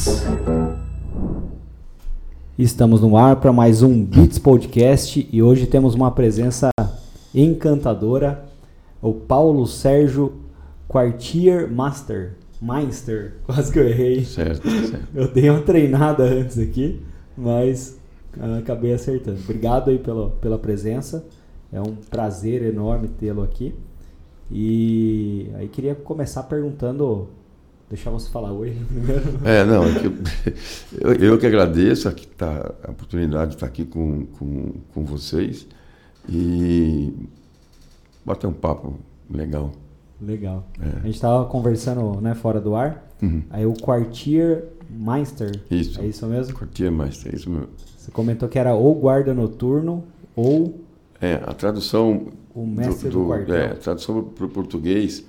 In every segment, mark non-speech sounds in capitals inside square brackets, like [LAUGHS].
Beats. Estamos no ar para mais um Beats Podcast e hoje temos uma presença encantadora, o Paulo Sérgio Quartier Master. Meister, [LAUGHS] quase que eu errei. Certo, certo. Eu dei uma treinada antes aqui, mas ah, acabei acertando. Obrigado aí pela, pela presença. É um prazer enorme tê-lo aqui. E aí queria começar perguntando, deixar você falar oi primeiro. É, não, é que [LAUGHS] eu, eu, que agradeço aqui tá, a oportunidade de estar aqui com, com, com vocês e bater um papo legal. Legal. É. A gente estava conversando né, fora do ar, uhum. aí o Quartier Meister. Isso. É isso mesmo? Quartier Meister, é isso mesmo. Você comentou que era ou guarda noturno ou. É, a tradução. O mestre do, do, do quartel. É, a tradução para o português.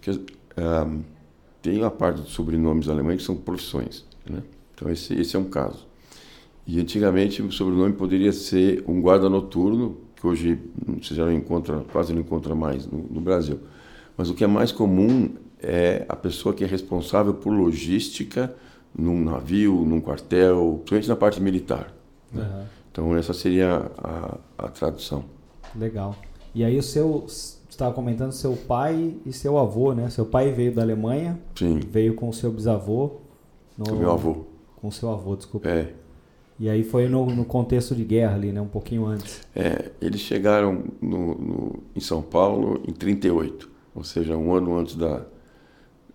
Que, um, tem uma parte dos sobrenomes alemães que são profissões. Né? Então, esse, esse é um caso. E antigamente o sobrenome poderia ser um guarda noturno, que hoje você já não encontra, quase não encontra mais no, no Brasil. Mas o que é mais comum é a pessoa que é responsável por logística num navio, num quartel, principalmente na parte militar. Né? Uhum. Então essa seria a, a, tradução. Legal. E aí o seu, estava comentando seu pai e seu avô, né? Seu pai veio da Alemanha. Sim. Veio com seu bisavô. No, com meu avô. Com seu avô, desculpa. É. E aí foi no, no, contexto de guerra ali, né? Um pouquinho antes. É, eles chegaram no, no, em São Paulo em 38 ou seja, um ano antes da,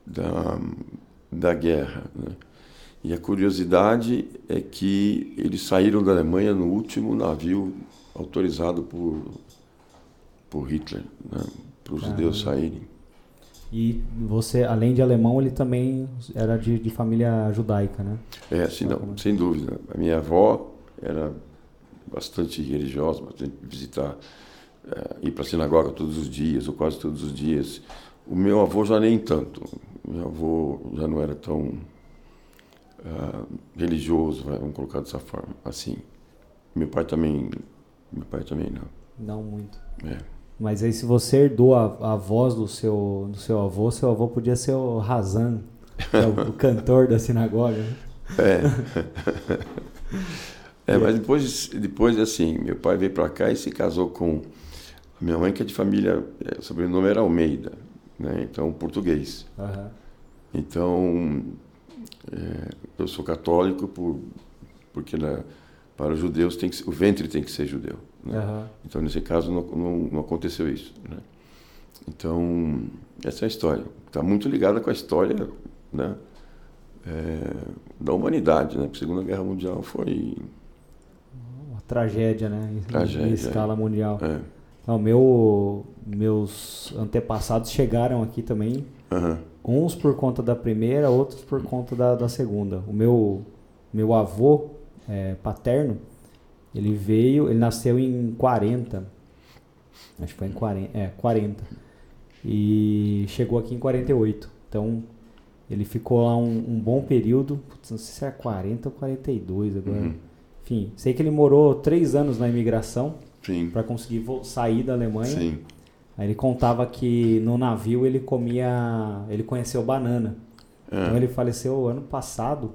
da, da guerra. Né? E a curiosidade é que eles saíram da Alemanha no último navio autorizado por, por Hitler, né? para os judeus saírem. E você, além de alemão, ele também era de, de família judaica, né? É, sim, não, sem dúvida. A minha avó era bastante religiosa, bastante visitar é, ir para a sinagoga todos os dias, ou quase todos os dias. O meu avô já nem tanto. Meu avô já não era tão uh, religioso, vamos colocar dessa forma, assim. Meu pai também, meu pai também não. Não muito. É. Mas aí se você herdou a, a voz do seu, do seu avô, seu avô podia ser o Razan, é o, o, [LAUGHS] cantor da sinagoga. Né? É. [LAUGHS] é, mas depois, depois assim, meu pai veio para cá e se casou com minha mãe que é de família, é, o sobrenome era Almeida, né? Então português. Uhum. Então é, eu sou católico por porque né, para os judeus tem que, o ventre tem que ser judeu. Né? Uhum. Então nesse caso não, não, não aconteceu isso. Né? Então essa é a história. Está muito ligada com a história, né? É, da humanidade, né? Porque a Segunda Guerra Mundial foi uma tragédia, né? Em, tragédia, em escala é. mundial. É. Não, meu, meus antepassados chegaram aqui também. Uhum. Uns por conta da primeira, outros por conta da, da segunda. O meu, meu avô é, paterno, ele veio, ele nasceu em 40. Acho que foi em 40. É, 40. E chegou aqui em 48. Então, ele ficou lá um, um bom período. Putz, não sei se era 40 ou 42 agora. Uhum. Enfim, sei que ele morou três anos na imigração para conseguir sair da Alemanha. Sim. Aí ele contava que no navio ele comia, ele conheceu banana. É. Então ele faleceu ano passado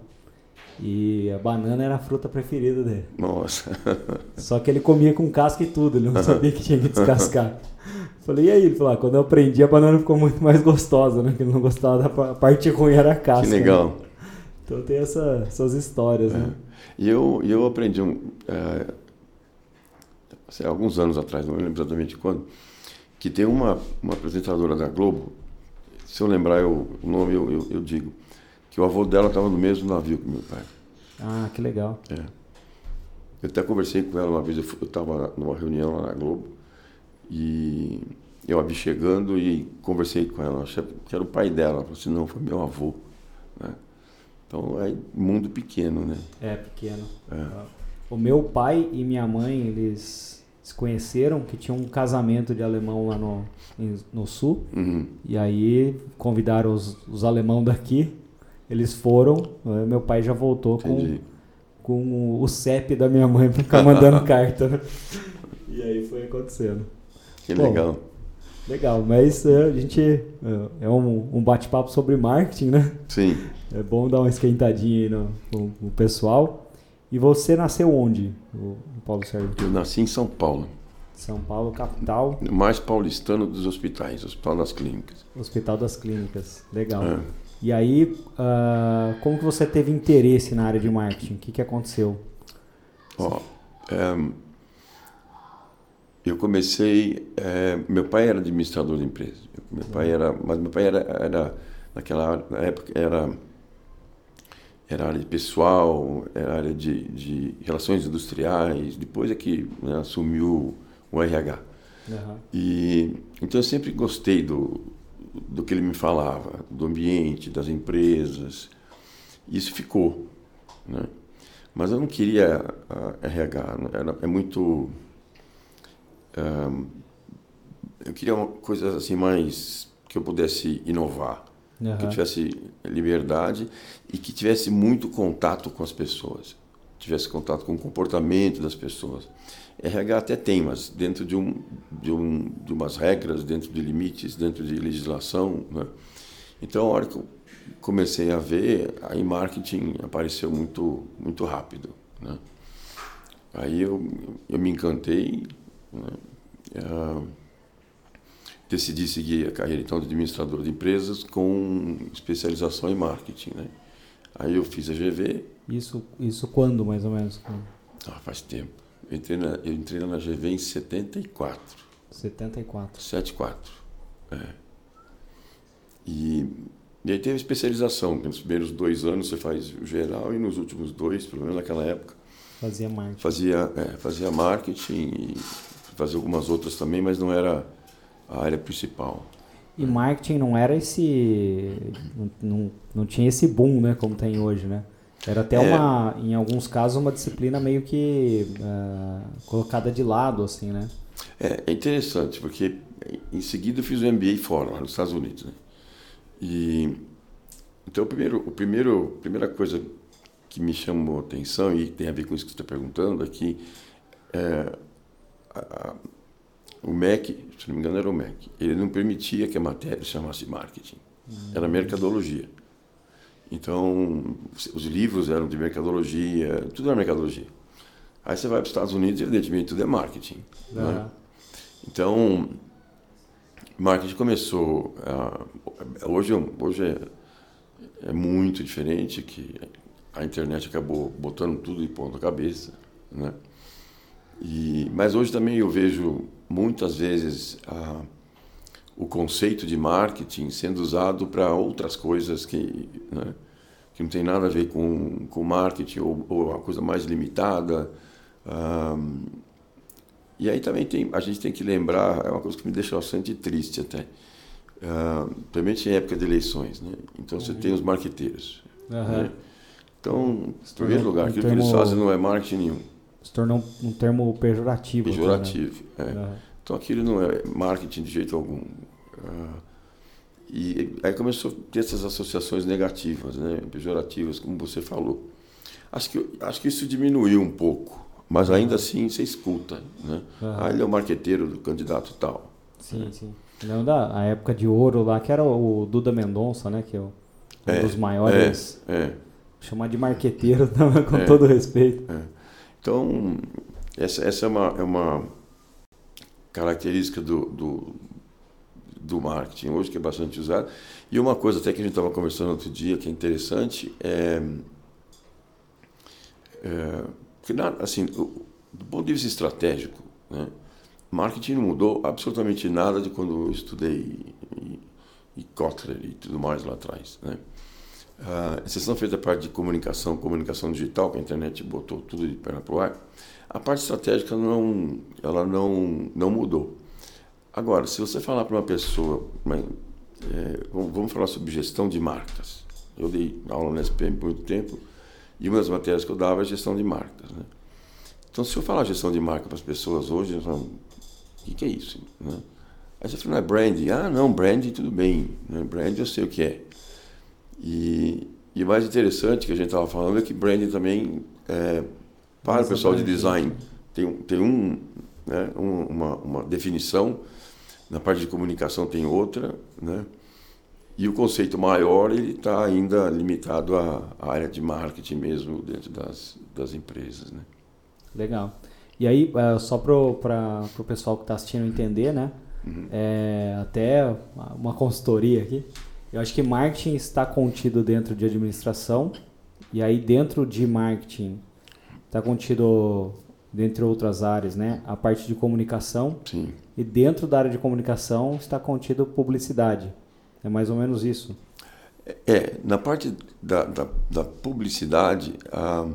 e a banana era a fruta preferida dele. Nossa. [LAUGHS] Só que ele comia com casca e tudo, ele não sabia que tinha que descascar. [LAUGHS] Falei, e aí? Ele falou, ah, quando eu aprendi a banana ficou muito mais gostosa, né? Que ele não gostava da parte ruim era a casca. Que legal. Né? Então tem essa, essas histórias, é. né? E eu, eu aprendi um, é, sei, alguns anos atrás, não lembro exatamente quando, que tem uma, uma apresentadora da Globo, se eu lembrar eu, o nome eu, eu, eu, digo, que o avô dela estava no mesmo navio que meu pai. Ah, que legal. É. Eu até conversei com ela uma vez, eu estava numa reunião lá na Globo, e eu a vi chegando e conversei com ela, que era o pai dela, ela falou assim, não, foi meu avô. Né? Então é mundo pequeno, né? É, pequeno. É. O meu pai e minha mãe, eles se conheceram, que tinha um casamento de alemão lá no, no sul. Uhum. E aí convidaram os, os alemão daqui. Eles foram. Né, meu pai já voltou com, com o CEP da minha mãe para ficar mandando [LAUGHS] carta. E aí foi acontecendo. Que Bom, legal. Legal, mas é, a gente é, é um, um bate-papo sobre marketing, né? Sim. É bom dar uma esquentadinha aí no, no, no pessoal. E você nasceu onde, Paulo Sérgio? Eu nasci em São Paulo. São Paulo, capital. Mais paulistano dos hospitais, Hospital das Clínicas. Hospital das Clínicas, legal. É. E aí, uh, como que você teve interesse na área de marketing? O que, que aconteceu? Ó, é, eu comecei. É, meu pai era administrador de empresa. Meu pai era, mas meu pai era, era naquela época era era área de pessoal, era área de, de relações industriais. Depois é que né, assumiu o RH. Uhum. E então eu sempre gostei do do que ele me falava, do ambiente, das empresas. Isso ficou, né? Mas eu não queria RH, era, é muito eu queria uma coisa assim mais que eu pudesse inovar, uhum. que eu tivesse liberdade e que tivesse muito contato com as pessoas, tivesse contato com o comportamento das pessoas. RH até tem, mas dentro de, um, de, um, de umas regras, dentro de limites, dentro de legislação. Né? Então, a hora que eu comecei a ver, aí marketing apareceu muito, muito rápido. Né? Aí eu, eu me encantei, né? uh, decidi seguir a carreira então de administrador de empresas com especialização em marketing. Né? Aí eu fiz a GV. Isso, isso quando, mais ou menos? Ah, faz tempo. Eu entrei, na, eu entrei na GV em 74. 74. 74. É. E, e aí teve especialização. Nos primeiros dois anos você faz o geral e nos últimos dois, pelo menos naquela época. Fazia marketing. Fazia, é, fazia marketing e fazia algumas outras também, mas não era a área principal. E marketing não era esse. Não, não, não tinha esse boom, né? Como tem hoje, né? Era até é. uma, em alguns casos, uma disciplina meio que uh, colocada de lado, assim, né? É, é, interessante, porque em seguida eu fiz o MBA fora, lá nos Estados Unidos, né? E, então, o primeiro, o primeiro, a primeira coisa que me chamou a atenção e tem a ver com isso que você está perguntando é que é, a, a, o MEC, se não me engano era o MEC, ele não permitia que a matéria se chamasse marketing, hum. era mercadologia. Então, os livros eram de mercadologia, tudo era mercadologia. Aí você vai para os Estados Unidos, evidentemente, tudo é marketing. Né? Então, marketing começou. Uh, hoje hoje é, é muito diferente, que a internet acabou botando tudo de ponta cabeça. Né? E, mas hoje também eu vejo muitas vezes. Uh, o conceito de marketing sendo usado para outras coisas que, né, que não tem nada a ver com, com marketing ou, ou uma coisa mais limitada. Um, e aí também tem, a gente tem que lembrar, é uma coisa que me deixa bastante triste até, uh, principalmente em época de eleições. Né? Então você uhum. tem os marqueteiros. Uhum. Né? Então, em primeiro lugar, aquilo termo, que eles fazem não é marketing nenhum. Se tornou um, um termo pejorativo. Pejorativo, né? é. Uhum. Então aquilo não é marketing de jeito algum. Uh, e aí começou a ter essas associações negativas, né, pejorativas, como você falou. Acho que, acho que isso diminuiu um pouco, mas ainda assim você escuta. Né? Ah, ele é o marqueteiro do candidato tal. Sim, sim. Lembro da a época de ouro lá, que era o Duda Mendonça, né? Que é um é, dos maiores. É, é. Chamar de marqueteiro [LAUGHS] com é, todo respeito. É. Então, essa, essa é uma, é uma característica do, do, do, marketing hoje, que é bastante usado. E uma coisa até que a gente estava conversando outro dia, que é interessante, é, é que, assim, do ponto de vista estratégico, né, marketing não mudou absolutamente nada de quando eu estudei e, e Kotler e tudo mais lá atrás. Né? A exceção feita da parte de comunicação, comunicação digital, que a internet botou tudo de perna para o ar, a parte estratégica não, ela não, não mudou. Agora, se você falar para uma pessoa, é, vamos falar sobre gestão de marcas. Eu dei aula na SPM por muito tempo e uma das matérias que eu dava é gestão de marcas. Né? Então, se eu falar gestão de marca para as pessoas hoje, eles falam, o que, que é isso? Né? Aí você fala, não é branding? Ah, não, branding tudo bem. Né? Branding eu sei o que é. E o mais interessante que a gente estava falando é que branding também é, para o pessoal de design, tem, tem um, né, uma, uma definição, na parte de comunicação tem outra, né? E o conceito maior ele está ainda limitado à, área de marketing mesmo dentro das, das empresas, né? Legal. E aí, uh, só para o pessoal que está assistindo entender, né? Uhum. É, até uma consultoria aqui. Eu acho que marketing está contido dentro de administração. E aí, dentro de marketing, está contido, dentre outras áreas, né? A parte de comunicação. Sim. E dentro da área de comunicação está contido publicidade. É mais ou menos isso. É, na parte da, da, da publicidade, a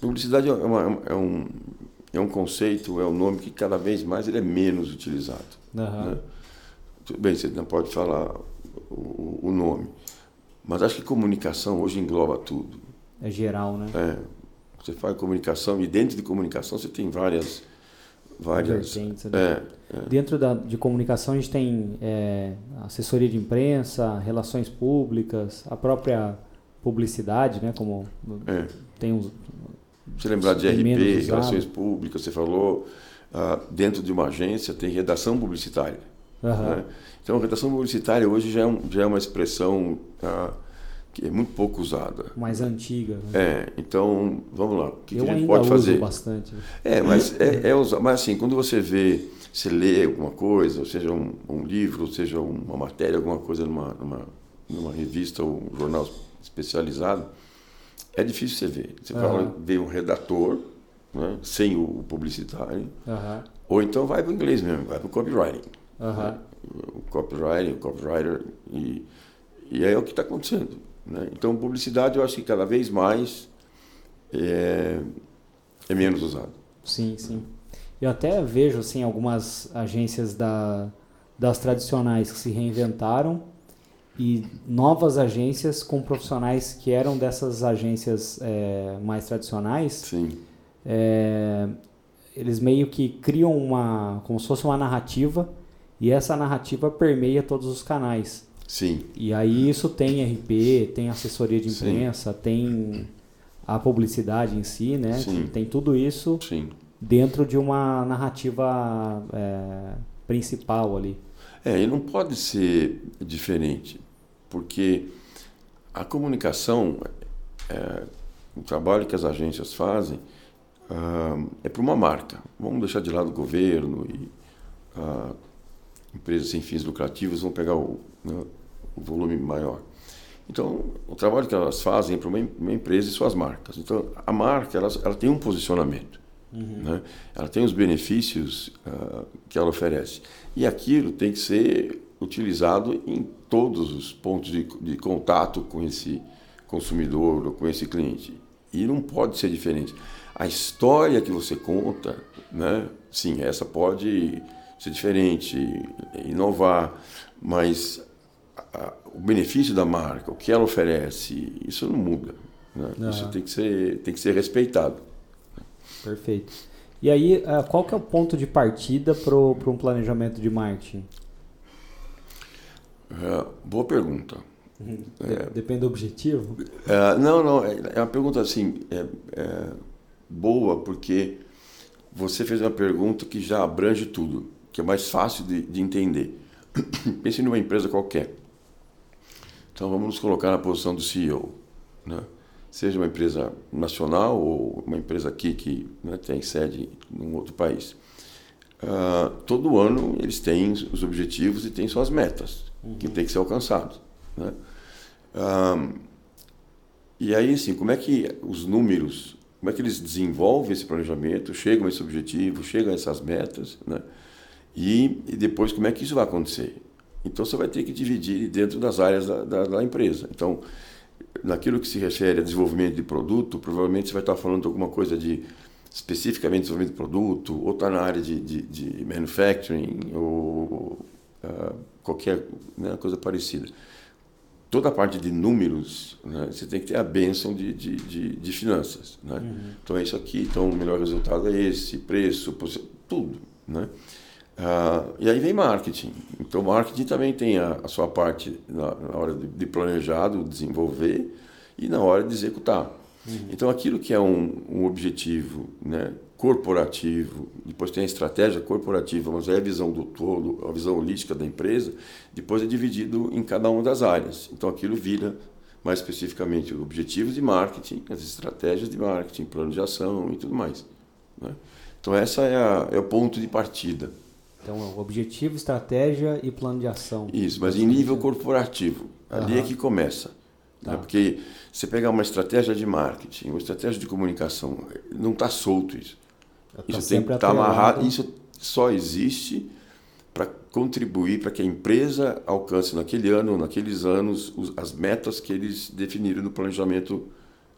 publicidade é, uma, é, um, é um conceito, é um nome que cada vez mais ele é menos utilizado. Uhum. Né? Tudo bem, você não pode falar o, o, nome, mas acho que comunicação hoje engloba tudo. É geral, né? É. Você faz comunicação e dentro de comunicação você tem várias várias? É, é. Dentro da, de comunicação a gente tem é, assessoria de imprensa, relações públicas, a própria publicidade, né? Como é. tem uns. Você lembrar de RP, relações públicas, você falou ah, dentro de uma agência tem redação publicitária. Uhum. Né? Então, redação publicitária hoje já é, um, já é uma expressão ah, que é muito pouco usada. Mais antiga. Né? É, então, vamos lá. O que, Eu que a gente pode fazer? bastante. É, mas é, é usar, mas assim, quando você vê, você lê alguma coisa, seja um, um livro, seja uma matéria, alguma coisa numa, numa, numa revista ou um jornal especializado, é difícil você ver. Você uhum. fala, vê um redator, né, sem o publicitário, uhum. ou então vai para o inglês mesmo, vai para o copywriting. Uhum. Né? O copywriting, o copywriter, e, e aí é o que está acontecendo. Né? Então, publicidade eu acho que cada vez mais é, é menos usado. Sim, sim. Eu até vejo assim algumas agências da, das tradicionais que se reinventaram e novas agências com profissionais que eram dessas agências é, mais tradicionais. Sim. É, eles meio que criam uma como se fosse uma narrativa e essa narrativa permeia todos os canais. Sim. E aí isso tem RP, tem assessoria de imprensa, Sim. tem a publicidade em si, né? Sim. Tem tudo isso Sim. dentro de uma narrativa é, principal ali. É, e não pode ser diferente, porque a comunicação, é, o trabalho que as agências fazem, uh, é para uma marca. Vamos deixar de lado o governo e uh, empresas sem fins lucrativos vão pegar o, né, o volume maior. Então, o trabalho que elas fazem é para uma, uma, empresa e suas marcas. Então, a marca ela, ela tem um posicionamento, uhum. né? ela tem os benefícios uh, que ela oferece. E aquilo tem que ser utilizado em todos os pontos de, de contato com esse consumidor ou com esse cliente. E não pode ser diferente. A história que você conta, né? sim, essa pode ser diferente, inovar, mas a, o benefício da marca, o que ela oferece, isso não muda. Né? Ah. Isso tem que, ser, tem que ser respeitado. Perfeito. E aí, ah, qual que é o ponto de partida para um planejamento de marketing? É, boa pergunta. Uhum. É, Depende do objetivo? É, não, não. É, é uma pergunta assim, é, é, boa porque você fez uma pergunta que já abrange tudo, que é mais fácil de, de entender. [COUGHS] Pense numa empresa qualquer. Então vamos nos colocar na posição do CEO, né? seja uma empresa nacional ou uma empresa aqui que né, tem sede em outro país. Uh, todo ano eles têm os objetivos e têm suas metas uhum. que têm que ser alcançados. Né? Uh, e aí, assim, como é que os números, como é que eles desenvolvem esse planejamento, chegam a esse objetivo, chegam a essas metas, né? e, e depois como é que isso vai acontecer? Então você vai ter que dividir dentro das áreas da, da, da, empresa. Então, naquilo que se refere a desenvolvimento de produto, provavelmente você vai estar falando de alguma coisa de especificamente desenvolvimento de produto, ou está na área de, de, de manufacturing, ou uh, qualquer né, coisa parecida. Toda a parte de números, né, você tem que ter a benção de, de, de, de finanças. Né? Uhum. Então é isso aqui, então o melhor resultado é esse, preço, tudo. Né? Uh, e aí vem marketing. Então, marketing também tem a, a sua parte na, na hora de, de planejar, de desenvolver e na hora de executar. Uhum. Então, aquilo que é um, um objetivo né, corporativo, depois tem a estratégia corporativa, mas é a visão do todo, a visão holística da empresa, depois é dividido em cada uma das áreas. Então, aquilo vira mais especificamente objetivos de marketing, as estratégias de marketing, plano de ação e tudo mais. Né? Então, essa é, a, é o ponto de partida. Então, objetivo, estratégia e plano de ação. Isso, mas em nível corporativo. Ali uhum. é que começa. Né? Tá. Né? Porque você pegar uma estratégia de marketing, uma estratégia de comunicação, não está solto isso. Tá isso tem que estar tá amarrado. Isso só existe para contribuir para que a empresa alcance naquele ano, naqueles anos, as metas que eles definiram no planejamento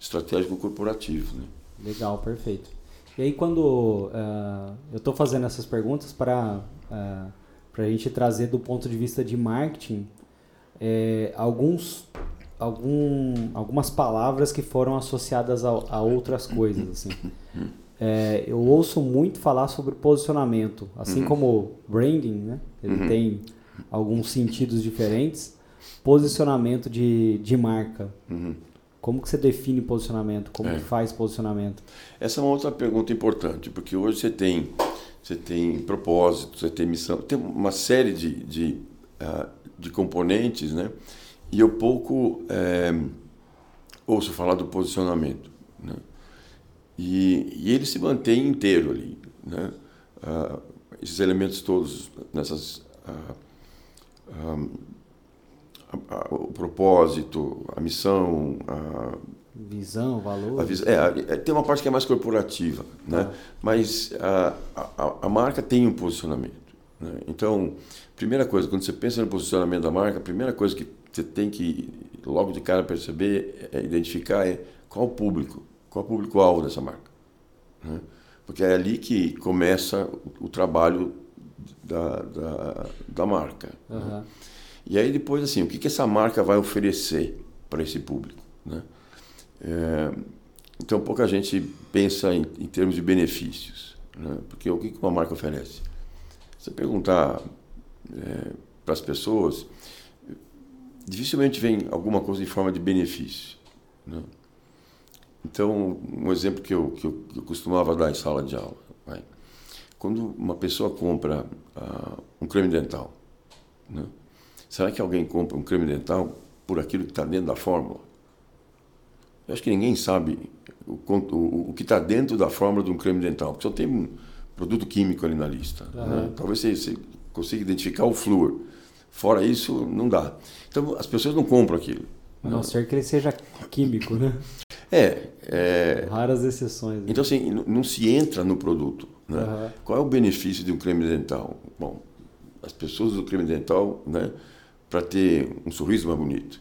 estratégico corporativo. Né? Legal, perfeito. E aí quando uh, eu estou fazendo essas perguntas para uh, para a gente trazer do ponto de vista de marketing é, alguns algum, algumas palavras que foram associadas a, a outras coisas assim é, eu ouço muito falar sobre posicionamento assim uhum. como branding né ele uhum. tem alguns sentidos diferentes posicionamento de, de marca uhum. Como que você define posicionamento? Como é. que faz posicionamento? Essa é uma outra pergunta importante, porque hoje você tem, você tem propósito, você tem missão, tem uma série de, de, uh, de componentes, né? E eu pouco é, ouço falar do posicionamento, né? E, e ele se mantém inteiro ali, né? Uh, esses elementos todos nessas uh, um, a, a, o propósito, a missão, a visão, valor. Vis, é, tem uma parte que é mais corporativa, né? Ah. Mas a, a, a, marca tem um posicionamento. Né? Então, primeira coisa, quando você pensa no posicionamento da marca, a primeira coisa que você tem que logo de cara perceber, é identificar é qual o público, qual o público-alvo dessa marca. Né? Porque é ali que começa o, o trabalho da, da, da marca. Uhum. Né? E aí depois, assim, o que, que essa marca vai oferecer para esse público? É, então, pouca gente pensa em, em termos de benefícios. Né? Porque o que, uma marca oferece? Você perguntar é, para as pessoas, dificilmente vem alguma coisa em forma de benefício. Né? Então, um exemplo que eu, que eu, que eu costumava dar em sala de aula. Vai. Quando uma pessoa compra uh, um creme dental, né? Será que alguém compra um creme dental por aquilo que está dentro da fórmula? Eu acho que ninguém sabe o, o, o que está dentro da fórmula de um creme dental, porque só tem um produto químico ali na lista. Uhum. Né? Talvez você, você consiga identificar o flúor. Fora isso, não dá. Então, as pessoas não compram aquilo. A não, ser que ele seja químico, né? É. é... Raras exceções. Né? Então, assim, não se entra no produto. Né? Uhum. Qual é o benefício de um creme dental? Bom, as pessoas do creme dental, né? para ter um sorriso mais bonito,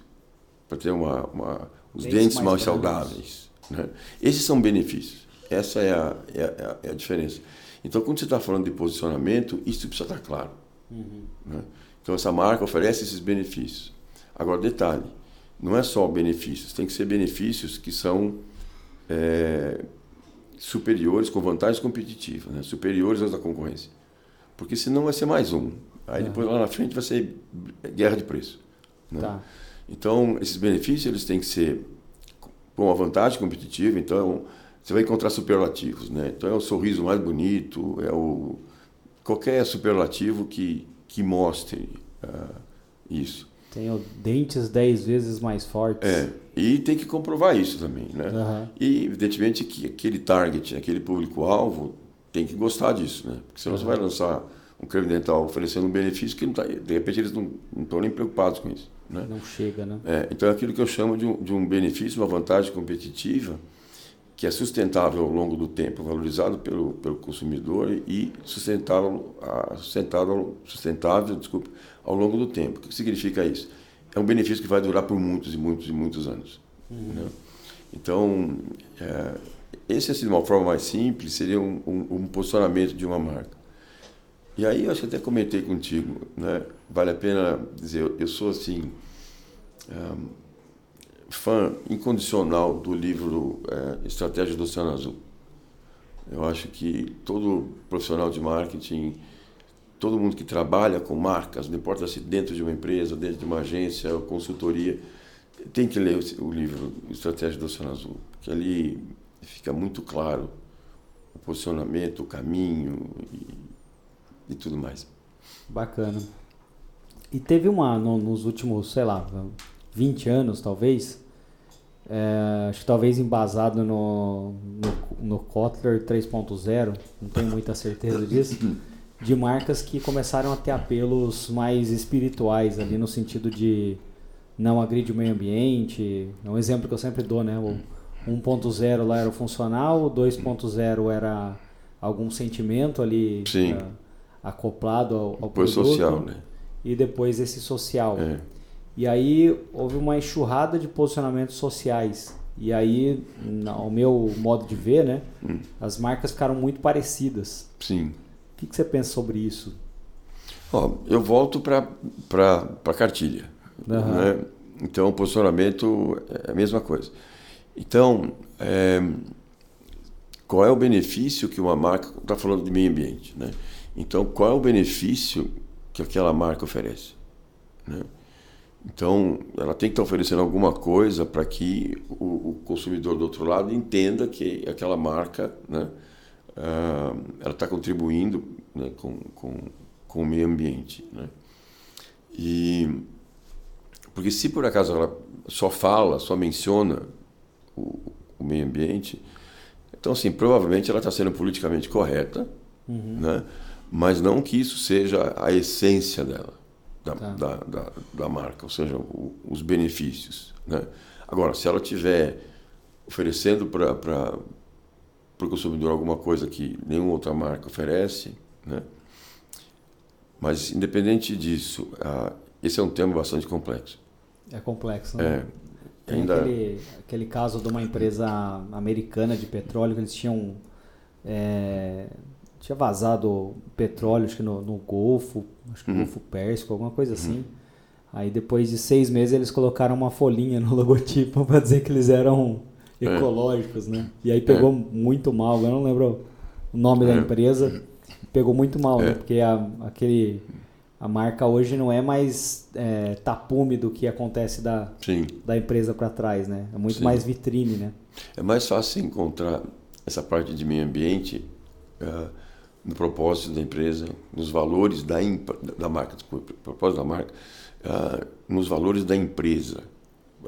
para ter uma, uma os dentes, dentes mais, mais saudáveis. Né? Esses são benefícios. Essa é a, é a, é a diferença. Então, quando você está falando de posicionamento, isso precisa estar tá claro. Uhum. Né? Então, essa marca oferece esses benefícios. Agora, detalhe: não é só benefícios, tem que ser benefícios que são é, superiores, com vantagens competitivas, né? superiores às da concorrência. Porque senão vai ser mais um. Aí depois lá na frente vai ser guerra de preço. Né? Tá. Então, esses benefícios eles têm que ser com uma vantagem competitiva. Então, você vai encontrar superlativos. Né? Então, é o sorriso mais bonito, é o qualquer superlativo que, que mostre uh, isso. Tem o dentes 10 vezes mais fortes. É, e tem que comprovar isso também. Né? Uhum. E, evidentemente, que aquele target, aquele público-alvo, tem que gostar disso. Né? Porque senão uhum. você vai lançar um creme dental oferecendo um benefício que não tá, de repente eles não estão nem preocupados com isso. Né? Não chega, né? É, então é aquilo que eu chamo de um, de um benefício, uma vantagem competitiva que é sustentável ao longo do tempo, valorizado pelo, pelo consumidor e sustentável, sustentável, sustentável desculpa, ao longo do tempo. O que significa isso? É um benefício que vai durar por muitos e muitos e muitos anos. Uhum. Né? Então, é, esse, assim, de uma forma mais simples, seria um, um, um posicionamento de uma marca. E aí eu acho que até comentei contigo, né? Vale a pena dizer, eu, sou assim um, fã incondicional do livro é, Estratégia do Oceano Azul. Eu acho que todo profissional de marketing, todo mundo que trabalha com marcas, não importa se dentro de uma empresa, dentro de uma agência consultoria, tem que ler o, livro Estratégia do Oceano Azul, que ali fica muito claro o posicionamento, o caminho e tudo mais. Bacana. E teve uma, no, nos últimos, sei lá, 20 anos talvez, é, acho que talvez embasado no, no, no Kotler 3.0, não tenho muita certeza disso, de marcas que começaram a ter apelos mais espirituais ali no sentido de não agride o meio ambiente. É um exemplo que eu sempre dou, né? O 1.0 lá era o funcional, o 2.0 era algum sentimento ali uh, acoplado ao, ao produto. social, né? E depois esse social. É. E aí houve uma enxurrada de posicionamentos sociais. E aí, ao meu modo de ver, né, hum. as marcas ficaram muito parecidas. Sim. O que, que você pensa sobre isso? Ó, eu volto para a cartilha. Uhum. Né? Então, o posicionamento é a mesma coisa. Então, é, qual é o benefício que uma marca. Está falando de meio ambiente. Né? Então, qual é o benefício que aquela marca oferece? Né? Então, ela tem que estar oferecendo alguma coisa para que o, o, consumidor do outro lado entenda que aquela marca, né, uh, ela está contribuindo né, com, com, com o meio ambiente. Né? E, porque se por acaso ela só fala, só menciona o, o meio ambiente, então, assim, provavelmente ela está sendo politicamente correta, uhum. né? Mas não que isso seja a essência dela da, tá. da, da, da, marca, ou seja, o, os benefícios. Né? Agora, se ela tiver oferecendo para o consumidor alguma coisa que nenhuma outra marca oferece, né? mas independente disso, esse é um tema bastante complexo. É complexo, né? É. Tem ainda... aquele, aquele caso de uma empresa americana de petróleo que eles tinham é, tinha vazado petróleo acho que no, no Golfo, acho que no uhum. Golfo Pérsico, alguma coisa uhum. assim. Aí depois de seis meses eles colocaram uma folhinha no [LAUGHS] logotipo para dizer que eles eram é. ecológicos, é. né? E aí pegou é. muito mal, eu não lembro o nome é. da empresa, pegou muito mal, né? É. Porque a, aquele a marca hoje não é mais é, tapume do que acontece da, da empresa para trás, né? É muito Sim. mais vitrine, né? É mais fácil encontrar essa parte de meio ambiente uh, no propósito da empresa, nos valores da, da marca, desculpa, propósito da marca, uh, nos valores da empresa.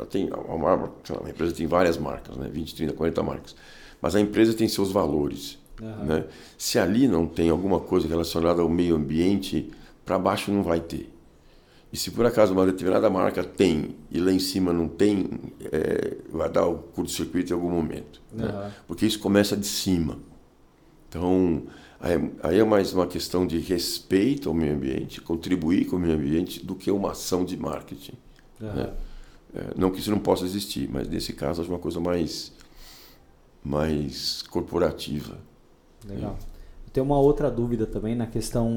Tem, uma, uma, empresa tem várias marcas, né? 20, 30, 40 marcas. Mas a empresa tem seus valores. Uhum. Né? Se ali não tem alguma coisa relacionada ao meio ambiente, para baixo não vai ter. E se por acaso uma determinada marca tem e lá em cima não tem, é, vai dar o curto-circuito em algum momento. Uhum. Né? Porque isso começa de cima. Então, aí é mais uma questão de respeito ao meio ambiente, contribuir com o meio ambiente, do que uma ação de marketing. Uhum. Né? É, não que isso não possa existir, mas nesse caso acho uma coisa mais, mais corporativa. Legal. Tem uma outra dúvida também na questão,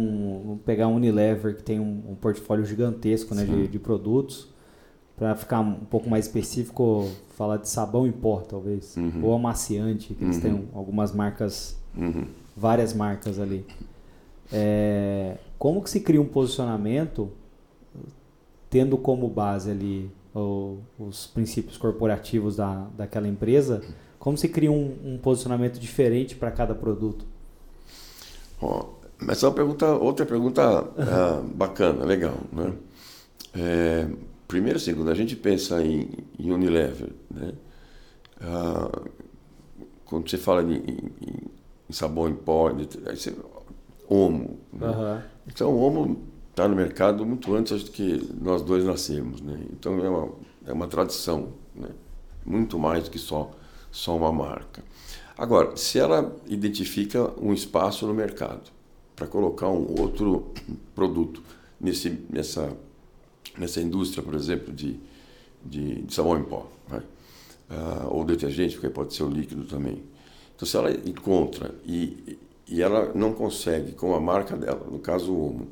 vamos pegar a Unilever, que tem um, um portfólio gigantesco né, de, de, produtos, para ficar um pouco mais específico, falar de sabão em pó, talvez, uhum. ou amaciante, que eles uhum. têm algumas marcas Uhum. Várias marcas ali. É, como que se cria um posicionamento tendo como base ali o, os princípios corporativos da, daquela empresa? Como se cria um, um posicionamento diferente para cada produto? Oh, mas é uma pergunta, outra pergunta uh, [LAUGHS] bacana, legal, né? É, primeiro, assim, quando a gente pensa em, em Unilever, né? Uh, quando você fala em, em sabão em pó, aí você, Omo. Né? Uhum. Então, o Omo está no mercado muito antes do que nós dois nascemos. Né? Então, é uma, é uma tradição, né? muito mais do que só, só uma marca. Agora, se ela identifica um espaço no mercado para colocar um outro produto nesse, nessa, nessa indústria, por exemplo, de, de, de sabão em pó, né? ou detergente, porque pode ser o líquido também. Então, se ela encontra e, e ela não consegue, com a marca dela, no caso o Omo,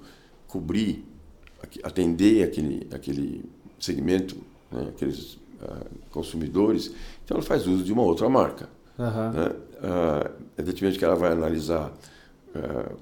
cobrir, atender aquele, aquele segmento, né, aqueles uh, consumidores, então ela faz uso de uma outra marca. Uhum. Né? Uh, evidentemente que ela vai analisar uh,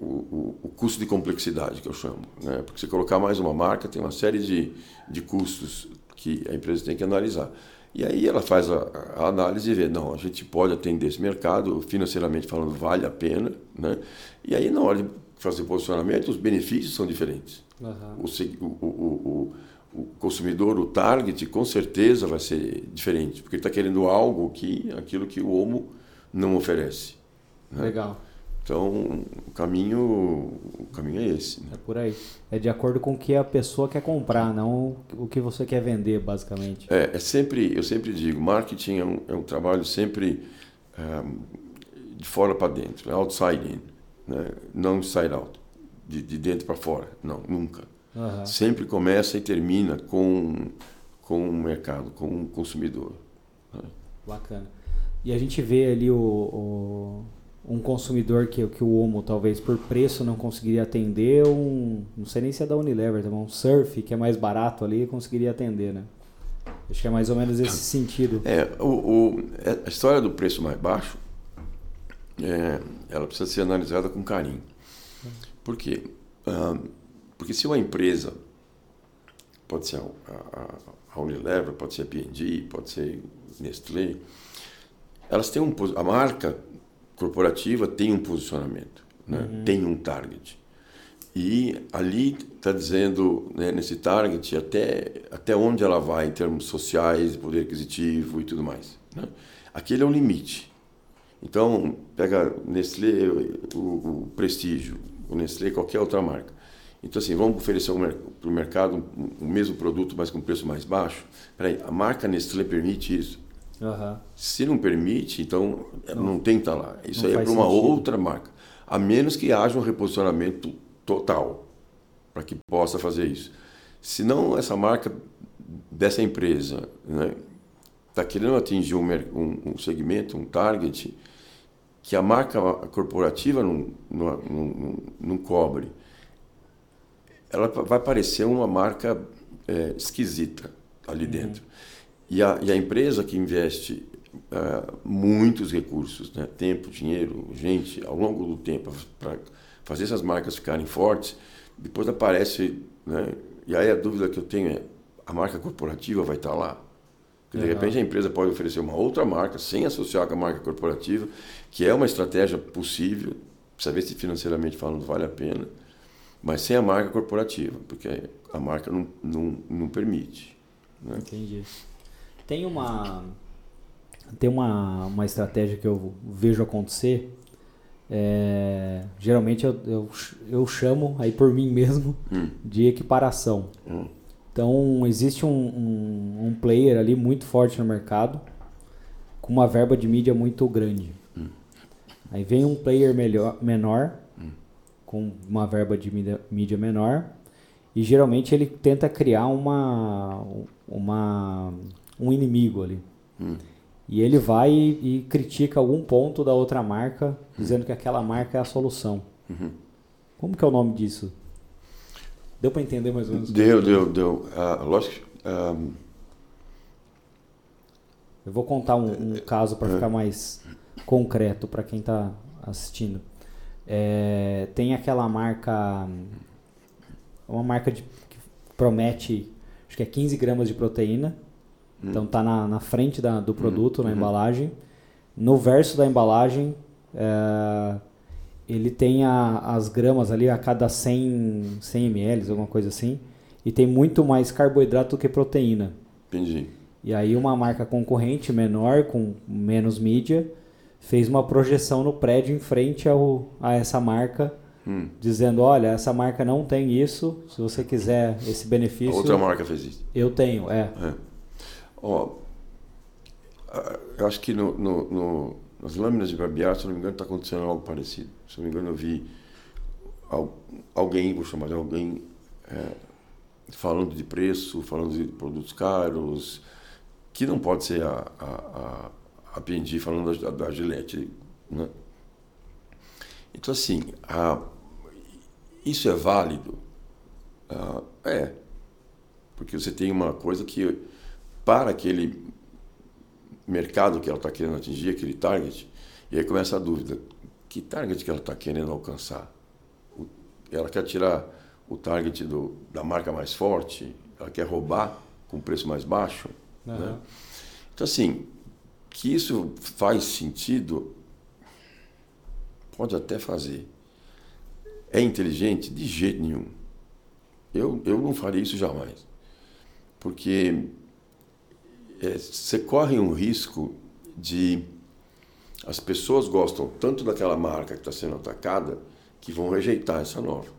o, o, o, custo de complexidade, que eu chamo. Né? Porque se colocar mais uma marca, tem uma série de, de custos que a empresa tem que analisar. E aí ela faz a, a, análise e vê, não, a gente pode atender esse mercado, financeiramente falando, vale a pena. Né? E aí, na hora de fazer posicionamento, os benefícios são diferentes. Uhum. O, o, o, o, consumidor, o target, com certeza vai ser diferente, porque ele está querendo algo que aquilo que o Homo não oferece. Né? Legal. Então, o caminho, o caminho é esse. Né? É por aí. É de acordo com o que a pessoa quer comprar, não o que você quer vender, basicamente. É, é sempre, eu sempre digo, marketing é um, é um trabalho sempre um, é, de fora para dentro, né? outside in, né? não inside out, de, de dentro para fora, não, nunca. Uhum. Sempre começa e termina com, com o mercado, com o consumidor. Né? Bacana. E a gente vê ali o, o um consumidor que, que o Omo talvez por preço não conseguiria atender, um, não sei nem se é da Unilever, um surf que é mais barato ali conseguiria atender, né? Acho que é mais ou menos esse sentido. É, o, o a história do preço mais baixo, é, ela precisa ser analisada com carinho. Por quê? Ah, porque se uma empresa, pode ser a, a, a Unilever, pode ser a P&G, pode ser Nestlé, elas têm um, a marca corporativa tem um posicionamento, né? uhum. tem um target. E ali está dizendo, né, nesse target, até, até onde ela vai em termos sociais, poder aquisitivo e tudo mais. Né? Aquele é o limite. Então, pega Nestlé, o, o Prestígio, o Nestlé, qualquer outra marca. Então, assim, vamos oferecer para o mercado o mesmo produto, mas com preço mais baixo? Peraí, a marca Nestlé permite isso? Uhum. Se não permite, então não, não tem que estar tá lá. Isso aí é para uma sentido. outra marca. A menos que haja um reposicionamento total para que possa fazer isso. Se não, essa marca dessa empresa está né, tá querendo atingir um, um, um, segmento, um target, que a marca corporativa não, não, não, não cobre, ela vai parecer uma marca é, esquisita ali uhum. dentro. E a, e a empresa que investe uh, muitos recursos, né, tempo, dinheiro, gente, ao longo do tempo, para fazer essas marcas ficarem fortes, depois aparece. Né, e aí a dúvida que eu tenho é: a marca corporativa vai estar lá? Porque de repente a empresa pode oferecer uma outra marca sem associar com a marca corporativa, que é uma estratégia possível, ver se financeiramente falando vale a pena, mas sem a marca corporativa, porque a marca não, não, não permite. Né? Entendi. Tem uma tem uma, uma estratégia que eu vejo acontecer. É, geralmente eu, eu, eu, chamo aí por mim mesmo hum. de equiparação. Hum. Então existe um, um, um, player ali muito forte no mercado com uma verba de mídia muito grande. Hum. Aí vem um player melhor, menor hum. com uma verba de mídia, mídia menor e geralmente ele tenta criar uma, uma um inimigo ali. Hum. E ele vai e, e, critica algum ponto da outra marca, dizendo que aquela marca é a solução. Uhum. Como que é o nome disso? Deu para entender mais ou menos? Deu, deu, deu. Uh, lógico. Um... Eu vou contar um, um caso para ficar mais concreto para quem está assistindo. É, tem aquela marca, uma marca de, que promete, acho que é 15 gramas de proteína, Hum. Então tá na, na frente da, do produto, hum. na uhum. embalagem. No verso da embalagem, é, ele tem a, as gramas ali a cada 100, 100 ml, alguma coisa assim. E tem muito mais carboidrato do que proteína. Entendi. E aí uma marca concorrente menor, com menos mídia, fez uma projeção no prédio em frente ao, a essa marca, hum. dizendo, olha, essa marca não tem isso, se você quiser esse benefício... A outra marca fez isso. Eu tenho, é. é. Ó, eu acho que no, no, no, nas lâminas de barbear, se não me engano, está acontecendo algo parecido. Se não me engano, eu vi alguém, vou chamar de alguém, é, falando de preço, falando de produtos caros, que não pode ser a, a, a, a P&G falando da, da Gillette, né? Então, assim, a, isso é válido? Ah, é, porque você tem uma coisa que para aquele mercado que ela está querendo atingir, aquele target, e aí começa a dúvida: que target que ela está querendo alcançar? Ela quer tirar o target do, da marca mais forte? Ela quer roubar com preço mais baixo. Uhum. Né? Então, assim, que isso faz sentido, pode até fazer. É inteligente? De jeito nenhum. Eu, eu não faria isso jamais. Porque é, você corre um risco de. As pessoas gostam tanto daquela marca que está sendo atacada que vão rejeitar essa nova.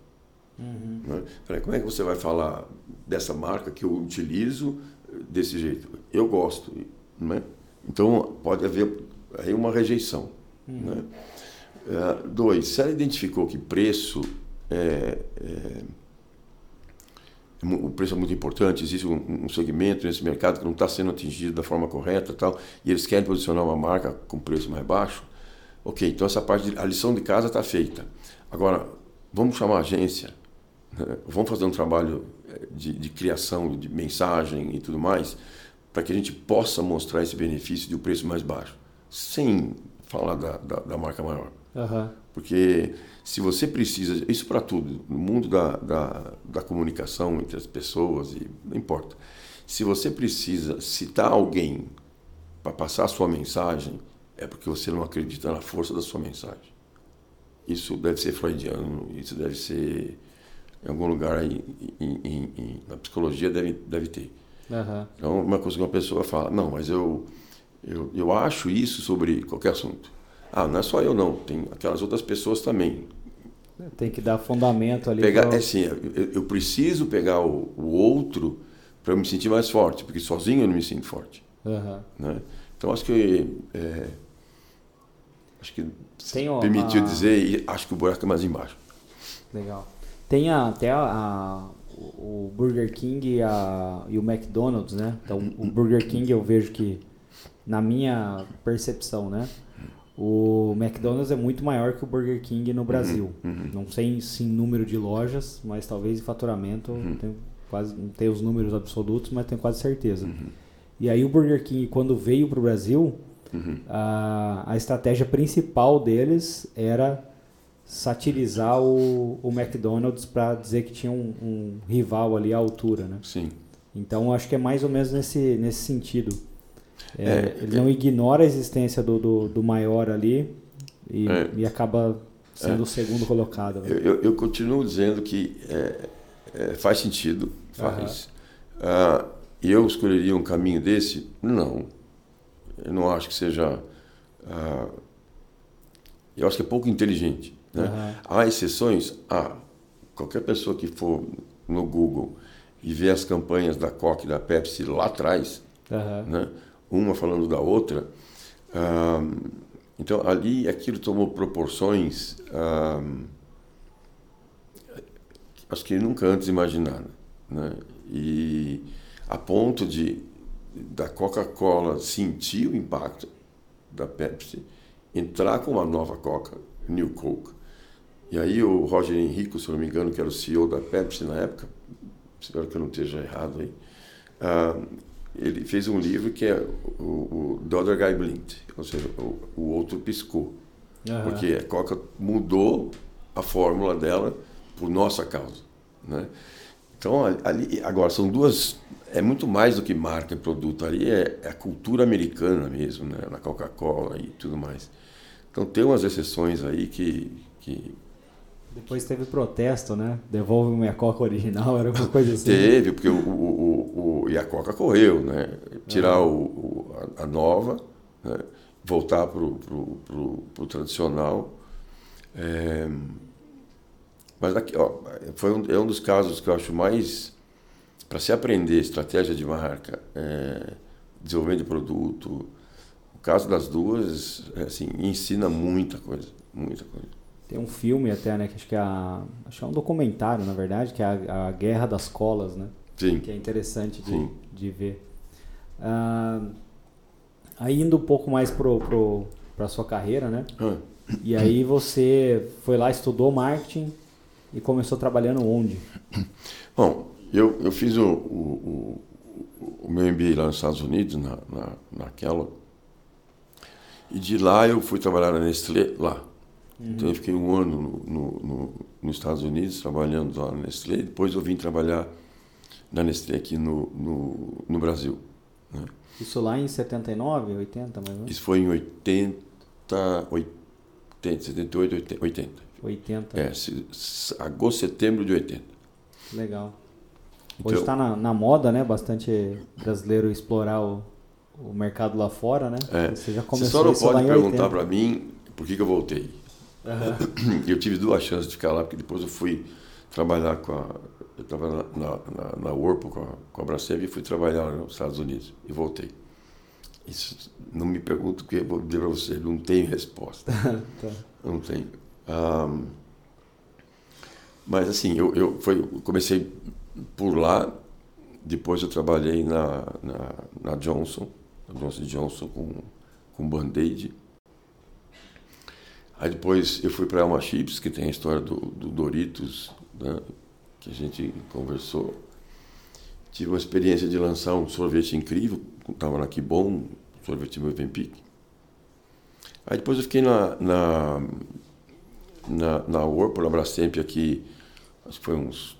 Uhum. Né? como é que você vai falar dessa marca que eu utilizo desse jeito? Eu gosto. Né? Então pode haver aí uma rejeição. Uhum. Né? Uh, dois, se ela identificou que preço é, é, o preço é muito importante, existe um, um segmento nesse mercado que não está sendo atingido da forma correta tal, e eles querem posicionar uma marca com preço mais baixo, ok, então essa parte, de, a lição de casa está feita. Agora, vamos chamar a agência, né? vamos fazer um trabalho eh, de, de, criação, de mensagem e tudo mais, para que a gente possa mostrar esse benefício de um preço mais baixo, sem falar da, da, da marca maior. Uhum. Porque se você precisa, isso para tudo, no mundo da, da, da, comunicação entre as pessoas, e não importa. Se você precisa citar alguém para passar a sua mensagem, é porque você não acredita na força da sua mensagem. Isso deve ser freudiano, isso deve ser em algum lugar aí, em, em, em, na psicologia deve, deve ter. Uhum. Então, uma coisa que uma pessoa fala, não, mas eu, eu, eu acho isso sobre qualquer assunto. Ah, não é só eu não, tem aquelas outras pessoas também. Tem que dar fundamento ali. Pegar, pra... É assim, eu, eu, preciso pegar o, o outro para eu me sentir mais forte, porque sozinho eu não me sinto forte. Uhum. Né? Então acho que é, acho que Tem permitiu dizer e acho que o buraco é mais embaixo. Legal. Tem a, até a, a, o Burger King e, a, e o McDonald's, né? Então o Burger King eu vejo que na minha percepção, né? O McDonald's é muito maior que o Burger King no Brasil. Uhum, uhum. Não sei se em número de lojas, mas talvez em faturamento, uhum. tenho quase, não tenho os números absolutos, mas tenho quase certeza. Uhum. E aí o Burger King, quando veio para o Brasil, uhum. a, a estratégia principal deles era satirizar o, o McDonald's para dizer que tinha um, um, rival ali à altura, né? Sim. Então acho que é mais ou menos nesse, nesse sentido. É, é, ele não ignora a existência do, do, do maior ali e, é. e acaba sendo é. o segundo colocado. Né? Eu, eu, continuo dizendo que faz sentido, faz. Uhum. Uh, eu escolheria um caminho desse? Não. Eu não acho que seja. Uh, eu acho que é pouco inteligente. Né? Uhum. Há exceções? Há. Qualquer pessoa que for no Google e ver as campanhas da Coca e da Pepsi lá atrás, uhum. né? Uma falando da outra. então, ali aquilo tomou proporções acho que nunca antes imaginado. Né? E a ponto de da Coca-Cola sentir o impacto da Pepsi, entrar com uma nova Coca, New Coke. E aí o Roger Henrico, se não me engano, que era o CEO da Pepsi na época, espero que eu não esteja errado aí, ele fez um livro que é o, o The Other Guy Blinked, ou seja, o, o outro piscou. Uhum. Porque a Coca mudou a fórmula dela por nossa causa. Né? Então, ali, agora, são duas. É muito mais do que marca e produto. Ali é, é a cultura americana mesmo, né? na Coca-Cola e tudo mais. Então, tem umas exceções aí que, que depois teve protesto, né? Devolve minha Coca original, era uma coisa assim. Teve, porque o, o, o, e a Coca correu, né? Tirar o, o a, a, nova, né? voltar para o tradicional. É, mas aqui, ó, foi um, é um dos casos que eu acho mais para se aprender estratégia de marca, é, desenvolvimento de produto. O caso das duas, é, assim, ensina muita coisa, muita coisa. Tem um filme até, né? Que acho que é, a, acho que é um documentário, na verdade, que é a, a Guerra das Colas, né? Sim. Que é interessante de, de ver. Uh, aí indo um pouco mais pro, pro, pra sua carreira, né? Ah. E aí você foi lá, estudou marketing e começou trabalhando onde? Bom, eu, eu fiz o, o, o, o meu MBA lá nos Estados Unidos, na, na, naquela. E de lá eu fui trabalhar na Nestlé, lá. Então eu fiquei um ano no, no, no, nos Estados Unidos trabalhando lá na Nestlé. Depois eu vim trabalhar da Nestlé aqui no, no, no Brasil. Né? Isso lá em 79, 80, mais ou menos? Isso foi em 80, 80 78, 80. 80. É, agosto, setembro de 80. Legal. Hoje está então, na, na, moda, né? Bastante brasileiro explorar o, o mercado lá fora, né? É. Você já começou Você só não pode perguntar para mim por que, que eu voltei. Uhum. Eu tive duas chances de ficar lá, porque depois eu fui trabalhar com a. Eu estava na, na, na com a, com a Brastemp e fui trabalhar nos Estados Unidos e voltei. Isso não me pergunto o que eu vou dizer para você, não tenho resposta. [LAUGHS] tá. Não tenho. Um, mas assim, eu, eu, foi, comecei por lá, depois eu trabalhei na, na, na Johnson, na Johnson Johnson com, com Band-Aid. Aí depois eu fui para Elma Chips, que tem a história do, do Doritos, né, que a gente conversou. Tive uma experiência de lançar um sorvete incrível, estava na Que Bom, sorvete Movenpick. Aí depois eu fiquei na, na, na, na Whirlpool, na Brastemp aqui, acho que foi uns,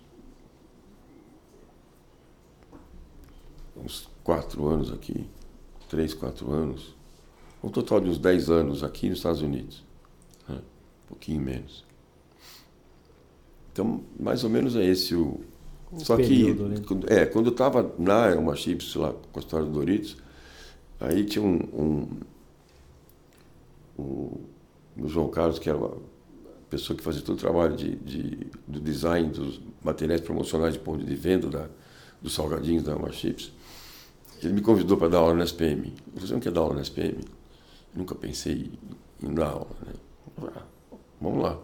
uns quatro anos aqui, três, quatro anos. Um total de uns dez anos aqui nos Estados Unidos. Pouquinho menos. Então, mais ou menos é esse o. Um Só período, que, né? é, quando eu estava na uma chips lá com a história do Doritos, aí tinha um, um, um, o João Carlos, que era uma pessoa que fazia todo o trabalho de, de, do design dos materiais promocionais de ponto de venda da, dos salgadinhos da Uma Chips. Ele me convidou para dar aula na SPM. Você não quer dar aula na SPM? Nunca pensei em dar aula. Né? Ah, vamos lá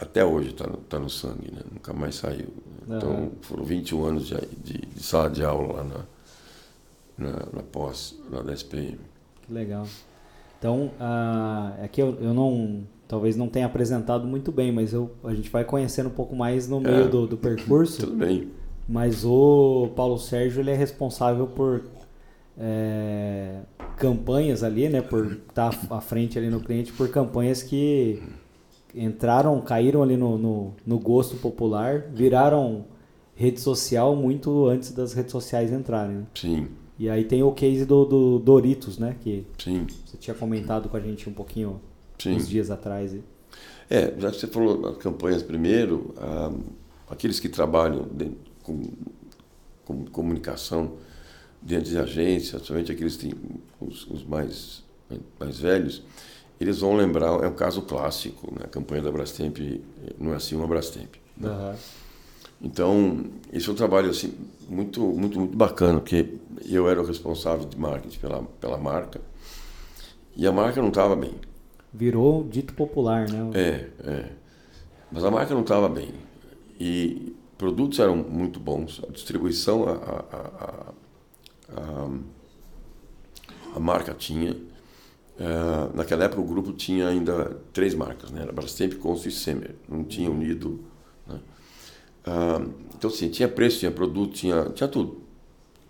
até hoje está no, tá no sangue, né? nunca mais saiu. Né? Então foram 21 anos de, de, de, sala de aula lá na, na, na pós, lá da SPM. Que legal. Então, uh, aqui eu, eu não, talvez não tenha apresentado muito bem, mas eu, a gente vai conhecendo um pouco mais no meio é, do, do percurso. [LAUGHS] Tudo bem. Mas o Paulo Sérgio ele é responsável por é, campanhas ali, né? Por estar tá à frente ali no cliente, por campanhas que entraram, caíram ali no, no, no, gosto popular, viraram rede social muito antes das redes sociais entrarem. Né? Sim. E aí tem o case do, do, Doritos, né? Que Sim. você tinha comentado com a gente um pouquinho Sim. uns dias atrás. É, já que você falou das campanhas primeiro, ah, aqueles que trabalham com, com, comunicação dentro de agências, somente aqueles que têm os, os mais, mais velhos, eles vão lembrar, é um caso clássico, né? a campanha da Brastemp não é assim uma Brastemp. Né? Uhum. Então, esse é um trabalho assim, muito, muito, muito bacana, porque eu era o responsável de marketing pela, pela marca e a marca não estava bem. Virou dito popular, né? É, é. Mas a marca não estava bem. E produtos eram muito bons, a distribuição a, a, a, a, a marca tinha Uh, naquela época o grupo tinha ainda três marcas, né? Era Brastemp, Consul e Semer. Não tinha unido. Né? Uh, então, sim, tinha preço, tinha produto, tinha, tinha tudo.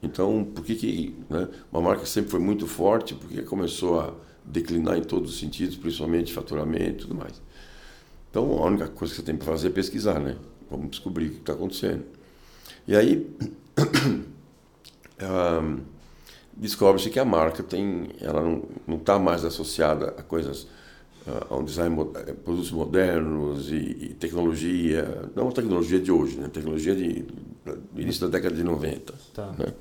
Então, por que, que né? uma marca sempre foi muito forte? Porque começou a declinar em todos os sentidos, principalmente faturamento e tudo mais. Então, a única coisa que você tem para fazer é pesquisar, né? Vamos descobrir o que está acontecendo. E aí, uh, descobre-se que a marca tem, ela não está mais associada a coisas, uh, a um design, eh, produtos modernos e, e, tecnologia, não a tecnologia de hoje, né? Tecnologia de, de início da década de 90. Tá. Né?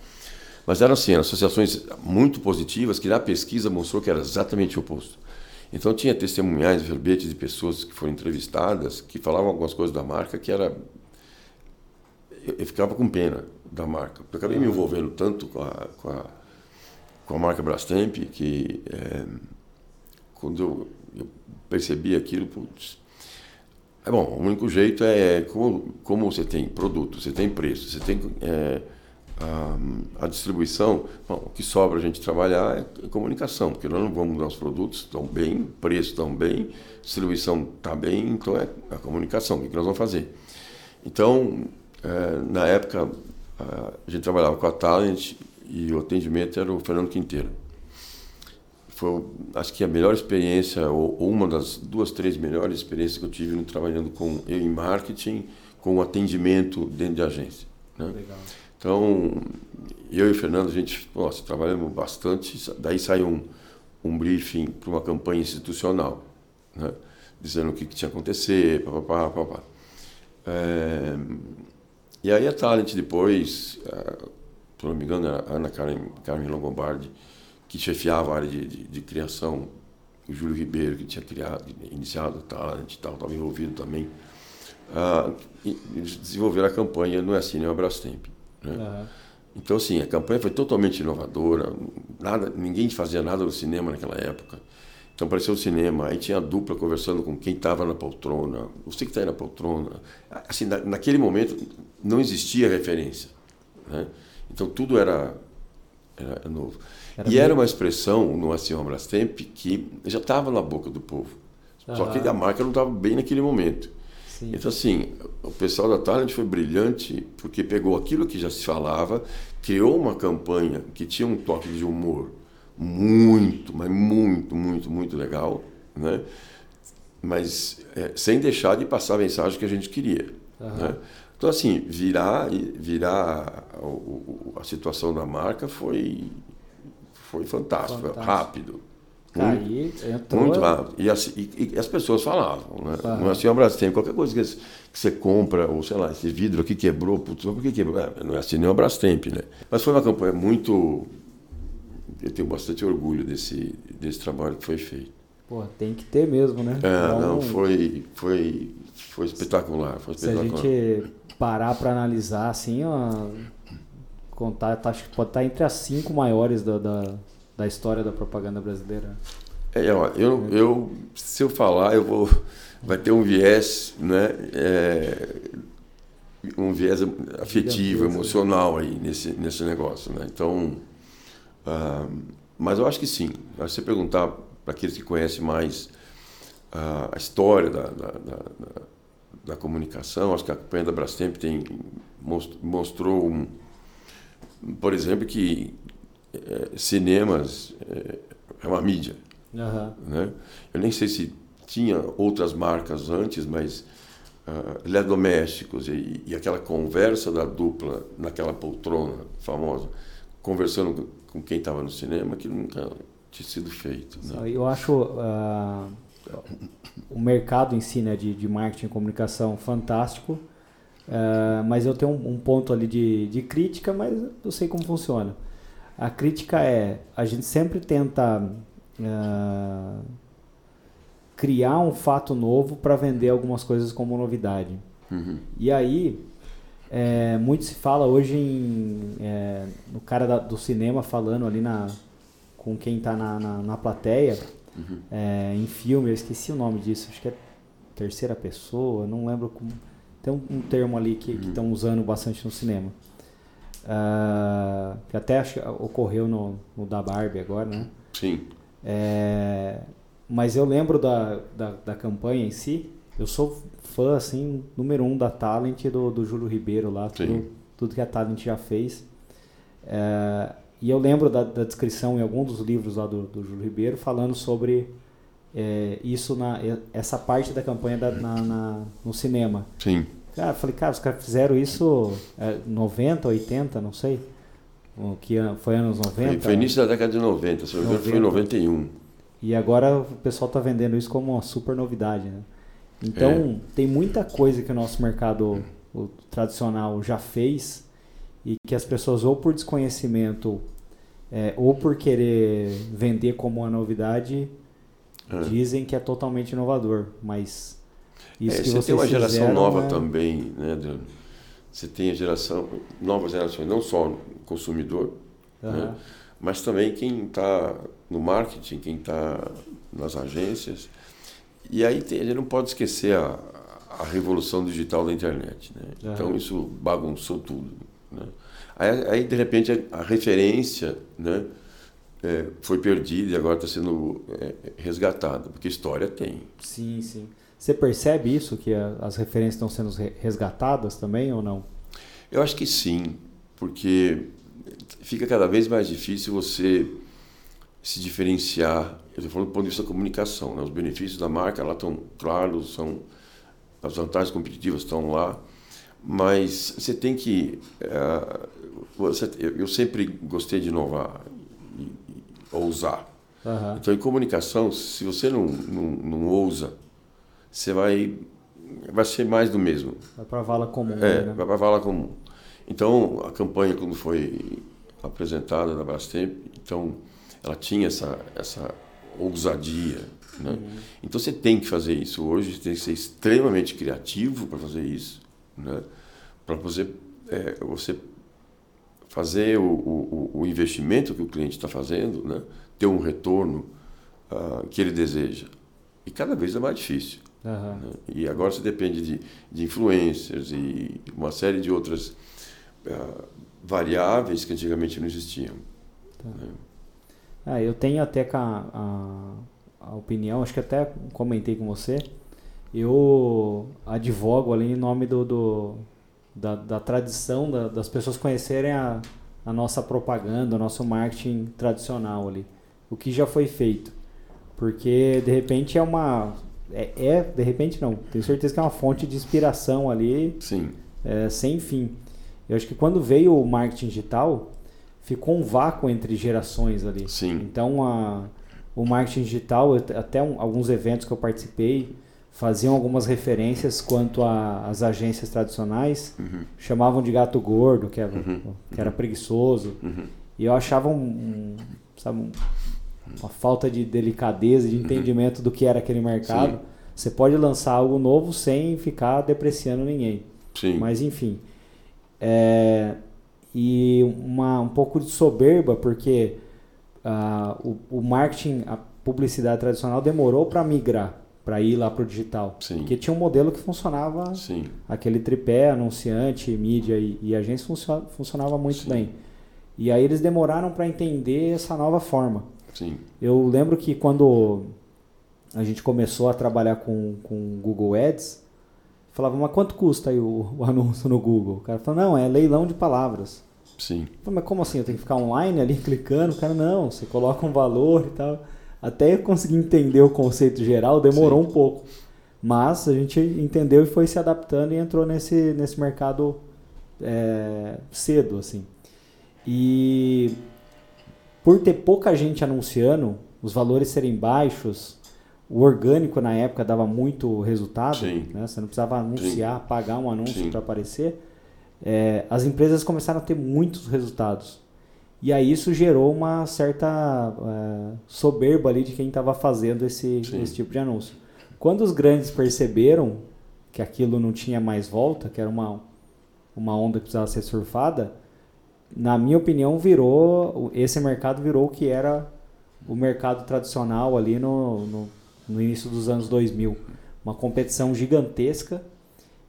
Mas eram assim, associações muito positivas que na pesquisa mostrou que era exatamente o oposto. Então tinha testemunhais, verbetes de pessoas que foram entrevistadas que falavam algumas coisas da marca que era eu, eu ficava com pena da marca. Eu acabei me envolvendo tanto com a, com a com a marca Brastemp, que é, quando eu, eu, percebi aquilo, putz, é bom, o único jeito é como, como você tem produto, você tem preço, você tem é, a, a, distribuição, bom, o que sobra a gente trabalhar é comunicação, porque nós não vamos mudar os produtos, estão bem, preço estão bem, distribuição está bem, então é a comunicação, o que nós vamos fazer? Então, é, na época, a gente trabalhava com a Talent e o atendimento era o Fernando Quinteiro. Foi, acho que a melhor experiência, ou, ou uma das duas, três melhores experiências que eu tive trabalhando com eu em marketing, com o atendimento dentro de agência. Né? Então, eu e o Fernando, a gente, nossa, trabalhamos bastante. Daí saiu um, um briefing para uma campanha institucional, né? dizendo o que, que tinha que acontecer, papapá, papapá. É, e aí a Talent depois, é, se não me engano, era a Ana Carmen, Carmen Longobardi, que chefiava a área de, de, de, criação, o Júlio Ribeiro, que tinha criado, iniciado o Talent e tal, estava envolvido também. Uh, eles desenvolveram a campanha No é Assim, não é Brastemp. Né? Uhum. Então, assim, a campanha foi totalmente inovadora, nada, ninguém fazia nada no cinema naquela época. Então apareceu o cinema, aí tinha a dupla conversando com quem estava na poltrona, você que está aí na poltrona. Assim, na, naquele momento não existia referência. Né? Então tudo era, era novo. Era e era uma expressão no Assim Brastemp que já estava na boca do povo. Uhum. Só que a marca não estava bem naquele momento. Sim. Então, assim, o pessoal da Talent foi brilhante porque pegou aquilo que já se falava, criou uma campanha que tinha um toque de humor muito, mas muito, muito, muito legal, né? mas é, sem deixar de passar a mensagem que a gente queria. Uhum. Né? Então, assim, virar, virar a, a, situação da marca foi, foi fantástico, fantástico. rápido. Caí, entrou... Muito rápido. E, as, e, e as pessoas falavam, né? Uhum. Não é assim, Brasil tem qualquer coisa que, que, você compra, ou sei lá, esse vidro aqui quebrou, putz, por que quebrou? É, não é assim nem o Brastemp, né? Mas foi uma campanha muito eu tenho bastante orgulho desse, desse trabalho que foi feito. Pô, tem que ter mesmo, né? É, não, foi, foi, foi espetacular, foi espetacular. Se a gente parar para analisar, assim, ó, contar, tá, acho que pode estar tá entre as cinco maiores da, da, da história da propaganda brasileira. É, ó, eu, eu, se eu falar, eu vou, vai ter um viés, né, é, um viés afetivo, emocional aí nesse, nesse negócio, né? Então, Mas eu acho que sim. Se você perguntar para aqueles que conhecem mais uh, a história da, da, da, da, comunicação, acho que a campanha da Brastemp tem, mostrou, um, por exemplo, que é, cinemas é, é, uma mídia. Uhum. Né? Eu nem sei se tinha outras marcas antes, mas uh, eletrodomésticos e, e aquela conversa da dupla naquela poltrona famosa, conversando com quem estava no cinema que nunca tinha sido feito. Né? Eu acho uh, o mercado em si né, de, de marketing e comunicação fantástico, uh, mas eu tenho um, um, ponto ali de, de crítica, mas eu sei como funciona. A crítica é, a gente sempre tenta uh, criar um fato novo para vender algumas coisas como novidade. Uhum. E aí, é, muito se fala hoje em, é, no cara da, do cinema falando ali na, com quem está na, na, na, plateia, uhum. é, em filme, eu esqueci o nome disso, acho que é terceira pessoa, não lembro como. Tem um, um termo ali que uhum. estão usando bastante no cinema. Uh, que até acho que ocorreu no, no da Barbie agora, né? Sim. É, mas eu lembro da, da, da campanha em si, eu sou fã, assim, número um da Talent do, do Júlio Ribeiro lá, tudo, tudo, que a Talent já fez. É, e eu lembro da, da, descrição em algum dos livros lá do, do Júlio Ribeiro falando sobre é, isso, na, essa parte da campanha da, na, na, no cinema. Sim. Cara, falei, cara, os caras fizeram isso é, 90, 80, não sei. O que foi anos 90? Foi, foi início da década de 90, se não me engano foi em 91. E agora o pessoal está vendendo isso como uma super novidade, né? Então, é. tem muita coisa que o nosso mercado o tradicional já fez e que as pessoas, ou por desconhecimento, é, ou por querer vender como uma novidade, é. dizem que é totalmente inovador. Mas isso é, que você tem uma geração fizeram, nova é também, né? Você tem a geração, novas gerações, não só consumidor, uhum. né? mas também quem está no marketing, quem está nas agências. E aí tem, a gente não pode esquecer a, a revolução digital da internet. Né? Uhum. Então isso bagunçou tudo. Né? Aí, aí, de repente, a, a referência né, é, foi perdida e agora está sendo é, resgatada, porque história tem. Sim, sim. Você percebe isso, que a, as referências estão sendo resgatadas também ou não? Eu acho que sim, porque fica cada vez mais difícil você se diferenciar. Eu estou falando do ponto de vista da comunicação. Né? Os benefícios da marca lá estão claros, são, as vantagens competitivas estão lá, Mas você tem que. Uh, você, eu sempre gostei de inovar e, e ousar. Uhum. Então, em comunicação, se você não, não, não ousa, você vai, vai ser mais do mesmo. Vai para a vala comum. É, né? vai para a vala comum. Então, a campanha, quando foi apresentada da Brastemp, então, ela tinha essa, essa ousadia. Né? Uhum. Então, você tem que fazer isso. Hoje, você tem que ser extremamente criativo para fazer isso. Né? Para você, é, você fazer o, o, o, investimento que o cliente está fazendo, né? ter um retorno uh, que ele deseja. E cada vez é mais difícil. Uhum. Né? E agora você depende de, de influencers e uma série de outras uh, variáveis que antigamente não existiam. Tá. Né? Ah, eu tenho até a, a, a, opinião, acho que até comentei com você, eu advogo ali em nome do, do da, da tradição, da, das pessoas conhecerem a, a nossa propaganda, o nosso marketing tradicional ali. O que já foi feito. Porque, de repente, é uma... É, é de repente não. Tenho certeza que é uma fonte de inspiração ali. Sim. É, sem fim. Eu acho que quando veio o marketing digital, ficou um vácuo entre gerações ali. Sim. Então, a, o marketing digital, até um, alguns eventos que eu participei, faziam algumas referências quanto às agências tradicionais, uhum. chamavam de gato gordo, que era, uhum. que era preguiçoso. Uhum. E eu achava um, um, sabe, um, uma falta de delicadeza, de uhum. entendimento do que era aquele mercado. Sim. Você pode lançar algo novo sem ficar depreciando ninguém. Sim. Mas enfim. É, e uma, um pouco de soberba, porque uh, o, o marketing, a publicidade tradicional demorou para migrar para ir lá para o digital. Sim. Porque tinha um modelo que funcionava, Sim. aquele tripé, anunciante, mídia e, e agência funcionava, funcionava muito Sim. bem. E aí eles demoraram para entender essa nova forma. Eu lembro que quando a gente começou a trabalhar com, com Google Ads, falava, mas quanto custa aí o, o [LAUGHS] anúncio no Google? O cara falou, não, é leilão de palavras. Sim. Falei, mas como assim? Eu tenho que ficar online ali [LAUGHS] clicando? O cara, não, você coloca um valor e tal até conseguir entender o conceito geral demorou Sim. um pouco. Mas a gente entendeu e foi se adaptando e entrou nesse, nesse mercado é, cedo, assim. E por ter pouca gente anunciando, os valores serem baixos, o orgânico na época dava muito resultado, né? você não precisava anunciar, Sim. pagar um anúncio para aparecer. É, as empresas começaram a ter muitos resultados. E aí isso gerou uma certa é, soberba ali de quem estava fazendo esse, esse tipo de anúncio. Quando os grandes perceberam que aquilo não tinha mais volta, que era uma, uma onda que precisava ser surfada, na minha opinião virou esse mercado virou o que era o mercado tradicional ali no, no, no início dos anos 2000. Uma competição gigantesca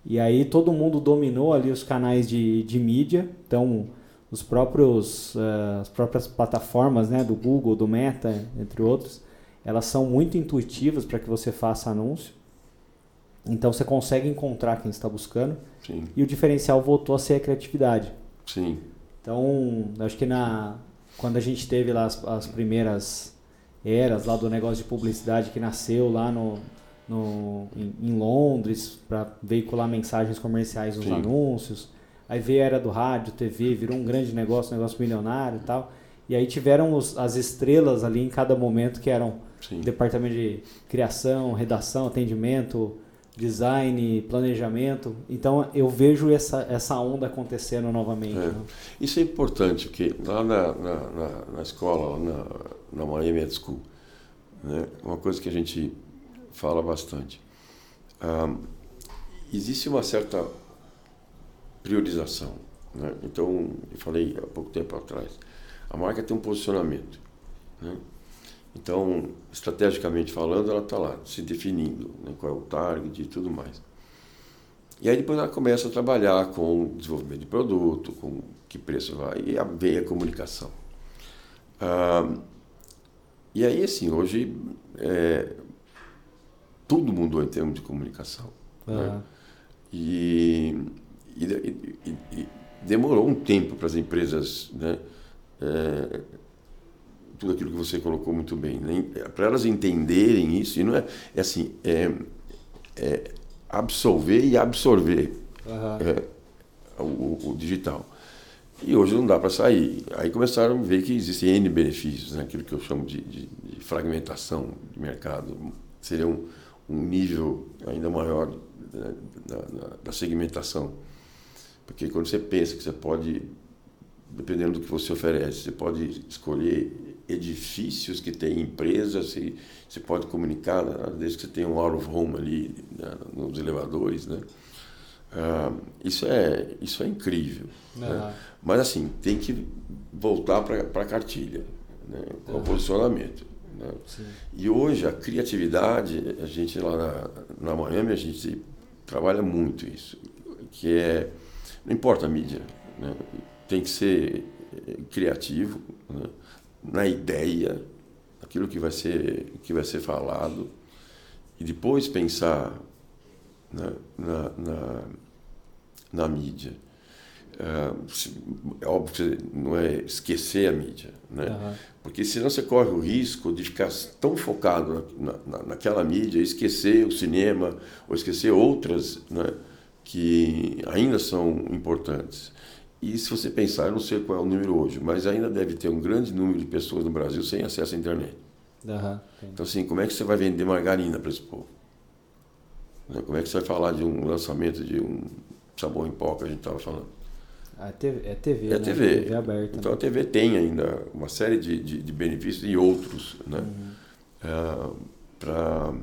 e aí todo mundo dominou ali os canais de, de mídia. Então os próprios, uh, as próprias plataformas né, do Google, do Meta, entre outros, elas são muito intuitivas para que você faça anúncio. Então você consegue encontrar quem está buscando. Sim. E o diferencial voltou a ser a criatividade. Sim. Então, acho que na, quando a gente teve lá as, as primeiras eras lá do negócio de publicidade que nasceu lá no, no, em, em Londres para veicular mensagens comerciais nos Sim. anúncios Aí veio a era do rádio, TV, virou um grande negócio, um negócio milionário e tal. E aí tiveram os, as estrelas ali em cada momento que eram Sim. departamento de criação, redação, atendimento, design, planejamento. Então eu vejo essa, essa onda acontecendo novamente. É. Né? Isso é importante, porque lá na, na, na, na escola, na, na Miami Ed School, né, uma coisa que a gente fala bastante. Existe uma certa priorização. Né? Então, eu falei há pouco tempo atrás, a marca tem um posicionamento. Né? Então, estrategicamente falando, ela está lá, se definindo né? qual é o target e tudo mais. E aí depois ela começa a trabalhar com desenvolvimento de produto, com que preço vai, e vem a comunicação. Ah, e aí, assim, hoje é, tudo mudou em termos de comunicação. Uhum. Né? E e, e, e demorou um tempo para as empresas, né, é, tudo aquilo que você colocou muito bem, né, para elas entenderem isso, e não é, é assim, é, é absolver e absorver. Uhum. o, o digital. E hoje não dá para sair. Aí começaram a ver que existem N benefícios, né? aquilo que eu chamo de, de, de fragmentação de mercado. Seria um, um nível ainda maior né, da, da, da, segmentação. Porque quando você pensa que você pode, dependendo do que você oferece, você pode escolher edifícios que têm empresas, você, você pode comunicar, desde que você tenha um out of home ali né, nos elevadores, né? Ah, isso, é, isso é incrível. Uhum. Né? Mas, assim, tem que voltar para a cartilha, né? com uhum. o posicionamento. Né? E hoje, a criatividade, a gente lá na, na Miami, a gente trabalha muito isso, que é, não importa a mídia, né? tem que ser eh, criativo né? Na ideia, aquilo que vai ser, que vai ser falado, e depois pensar na, na, na, na mídia. É, é óbvio que não é esquecer a mídia, né? Uhum. Porque senão você corre o risco de ficar tão focado na, na, naquela mídia e esquecer o cinema ou esquecer outras né, que ainda são importantes. E se você pensar, eu não sei qual é o número hoje, mas ainda deve ter um grande número de pessoas no Brasil sem acesso à internet. Uhum. Então, assim, como é que você vai vender margarina para esse povo? Né? Como é que você vai falar de um lançamento de um sabão em pó que a gente estava falando? A ah, TV, é TV, é né? TV. TV aberta. Então né? a TV tem ainda uma série de, de, de benefícios e outros, né? Uhum. É, para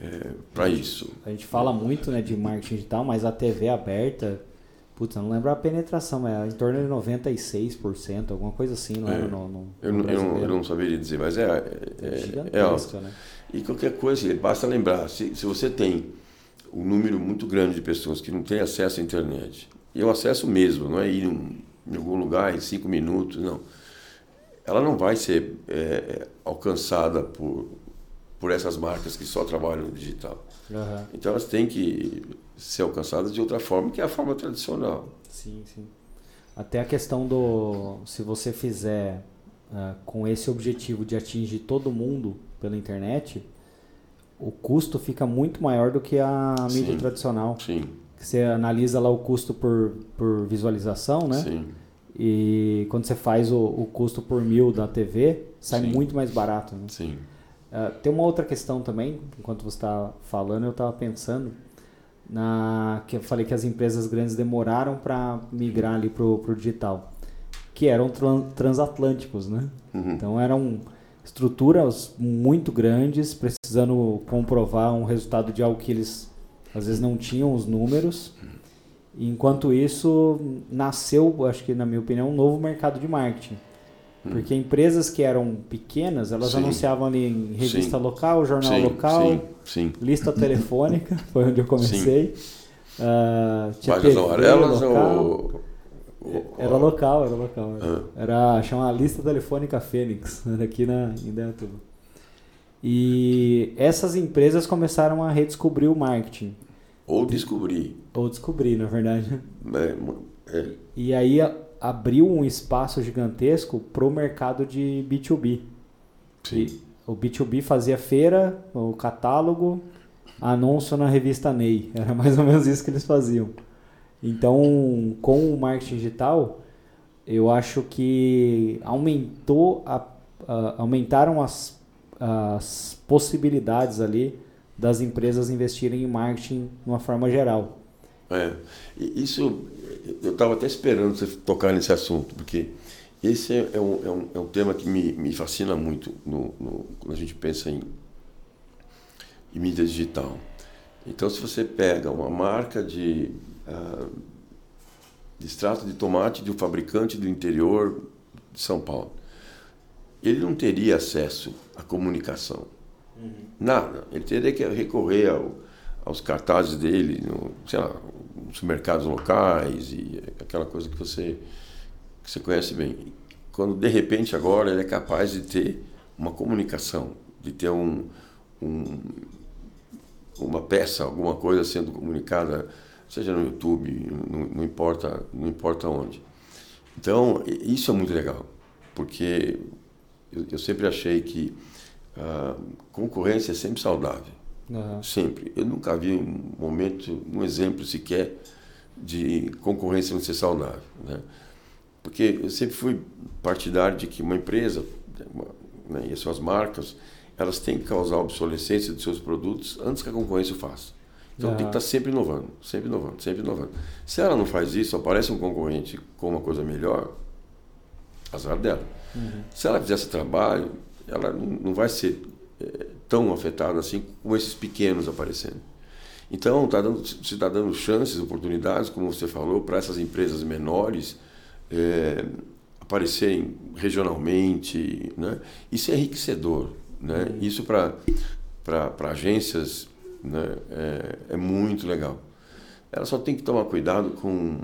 é, para isso. A gente fala muito né, de marketing digital, mas a TV aberta, putz, não lembro a penetração, mas é em torno de 96%, alguma coisa assim, não é, era no, no, eu, no eu, não, eu, não, saberia dizer, mas é, é, é, é alto. Né? E qualquer coisa, basta lembrar, se, se você tem um número muito grande de pessoas que não têm acesso à internet, e o acesso mesmo, não é ir em, em algum lugar em cinco minutos, não. Ela não vai ser é, alcançada por, por essas marcas que só trabalham no digital. Uhum. Então elas têm que ser alcançadas de outra forma, que é a forma tradicional. Sim, sim. Até a questão do. Se você fizer uh, com esse objetivo de atingir todo mundo pela internet, o custo fica muito maior do que a mídia sim, tradicional. Sim. Você analisa lá o custo por, por visualização, né? Sim. E quando você faz o, o custo por mil da TV, sai sim. muito mais barato. Né? Sim. Uh, tem uma outra questão também, enquanto você está falando, eu estava pensando na que eu falei que as empresas grandes demoraram para migrar ali pro, pro digital, que eram transatlânticos, né? Uhum. Então eram estruturas muito grandes, precisando comprovar um resultado de algo que eles às vezes não tinham os números. Enquanto isso, nasceu, acho que na minha opinião, um novo mercado de marketing. Porque empresas que eram pequenas, elas sim. anunciavam ali em revista sim. local, jornal sim, local, lista telefônica, [LAUGHS] foi onde eu comecei. Uh, Páginas amarelas ou era local, era local. Era, ah. era chama Lista Telefônica Fênix, [LAUGHS] aqui na, em Dentro. E essas empresas começaram a redescobrir o marketing. Ou descobrir. Ou descobrir, na verdade. É, é. E aí abriu um espaço gigantesco para o mercado de B2B. Sim. E o B2B fazia feira, o catálogo, anúncio na revista Ney. [LAUGHS] Era mais ou menos isso que eles faziam. Então, com o marketing digital, eu acho que aumentou a, a, aumentaram as, as possibilidades ali das empresas investirem em marketing de uma forma geral. É, isso eu estava até esperando você tocar nesse assunto, porque esse é, é um, é um, é um tema que me, me fascina muito no, no, quando a gente pensa em, em mídia digital. Então, se você pega uma marca de ah, de extrato de tomate de um fabricante do interior de São Paulo. Ele não teria acesso à comunicação. Uhum. Nada. Ele teria que recorrer ao, aos cartazes dele, no, sei lá, nos mercados locais e aquela coisa que você, que você conhece bem. Quando de repente agora ele é capaz de ter uma comunicação, de ter um, um uma peça, alguma coisa sendo comunicada seja no YouTube, não, não, importa, não importa onde. Então, isso é muito legal, porque eu, eu sempre achei que a concorrência é sempre saudável. Uhum. Sempre. Eu nunca vi um momento, um exemplo sequer de concorrência não ser saudável. Né? Porque eu sempre fui partidário de que uma empresa né, e as suas marcas elas têm que causar obsolescência dos seus produtos antes que a concorrência o faça. Então tem que estar sempre inovando, sempre inovando, sempre inovando. Se ela não faz isso, aparece um concorrente com uma coisa melhor, azar dela. Uhum. Se ela fizer esse trabalho, ela não vai ser tão afetada assim como esses pequenos aparecendo. Então, tá dando, se está dando chances, oportunidades, como você falou, para essas empresas menores é, aparecerem regionalmente. Né? Isso é enriquecedor. Né? Uhum. Isso para agências né? é, é muito legal. Ela só tem que tomar cuidado com,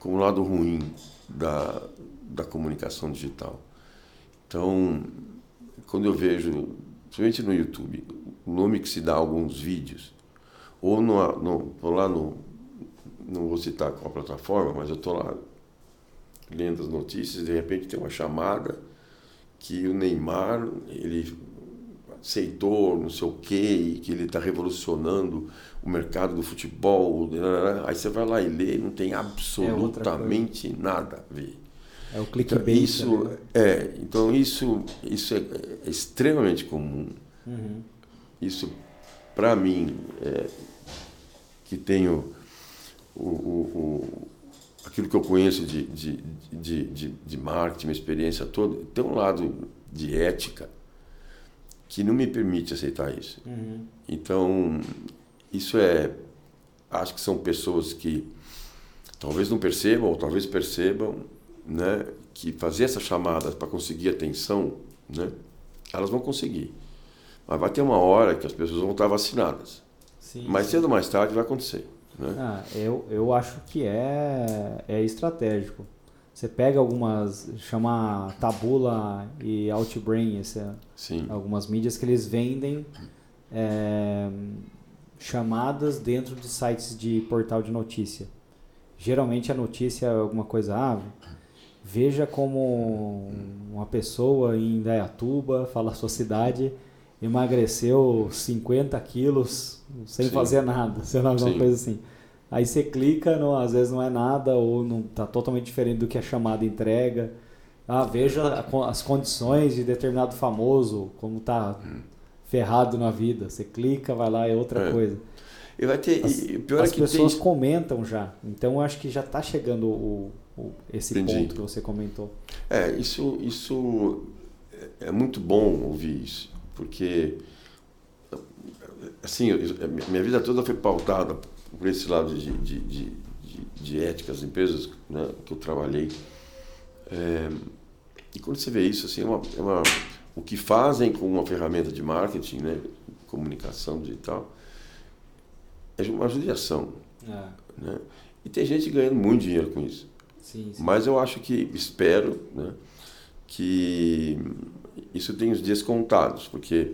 com o lado ruim da, da comunicação digital. Então, quando eu vejo, principalmente no YouTube, o nome que se dá a alguns vídeos, ou no, no, lá no. Não vou citar qual plataforma, mas eu estou lá lendo as notícias de repente tem uma chamada que o Neymar ele aceitou não sei o quê, que ele está revolucionando o mercado do futebol. Aí você vai lá e lê, não tem absolutamente é nada a ver. É o clickbait. Então, isso, né? é, então isso, isso é, é extremamente comum. Uhum. Isso, para mim, é, que tenho o, o, o, aquilo que eu conheço de, de, de, de, de marketing, minha experiência toda, tem um lado de ética que não me permite aceitar isso. Uhum. Então, isso é. Acho que são pessoas que talvez não percebam, ou talvez percebam, né, que fazer essas chamadas para conseguir atenção, né, elas vão conseguir. Mas vai ter uma hora que as pessoas vão estar vacinadas. Sim, Mais cedo ou mais tarde vai acontecer. Né? Ah, eu, eu acho que é, é estratégico. Você pega algumas, chama Tabula e Outbrain, esse, é Sim. algumas mídias que eles vendem é, chamadas dentro de sites de portal de notícia. Geralmente a notícia é alguma coisa, ah, veja como uma pessoa em Dayatuba, fala a sua cidade, emagreceu 50 quilos sem Sim. fazer nada, sei lá, alguma Sim. coisa assim. Aí você clica, não, às vezes não é nada ou não está totalmente diferente do que a chamada entrega. Ah, veja as condições de determinado famoso, como está hum. ferrado na vida. Você clica, vai lá, é outra é. coisa. E vai ter, as, pior é as é que pessoas tem... comentam já. Então eu acho que já está chegando o, esse Entendi. ponto que você comentou. É, isso, isso é muito bom ouvir isso, porque assim, minha vida toda foi pautada por esse lado de, de, de, de ética, as empresas né, que eu trabalhei. É, e quando você vê isso, assim, é uma, é uma, o que fazem com uma ferramenta de marketing, né, comunicação digital, é uma judiação. É. Né? E tem gente ganhando muito dinheiro com isso. Sim, sim. Mas eu acho que, espero, né, que isso tem os dias contados, porque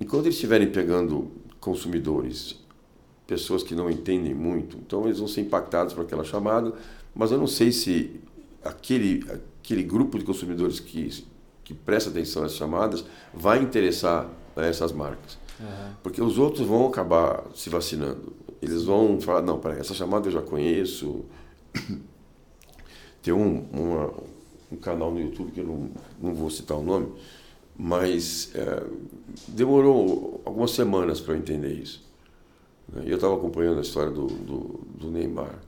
enquanto eles estiverem pegando consumidores pessoas que não entendem muito. Então eles vão ser impactados por aquela chamada, mas eu não sei se aquele, aquele grupo de consumidores que, que presta atenção às chamadas vai interessar a essas marcas. Uhum. Porque os outros vão acabar se vacinando. Eles vão falar, não, peraí, essa chamada eu já conheço. [COUGHS] Tem um, uma, um canal no YouTube que eu não, não vou citar o nome, mas é, demorou algumas semanas para eu entender isso. Né? Eu estava acompanhando a história do, do, do, Neymar.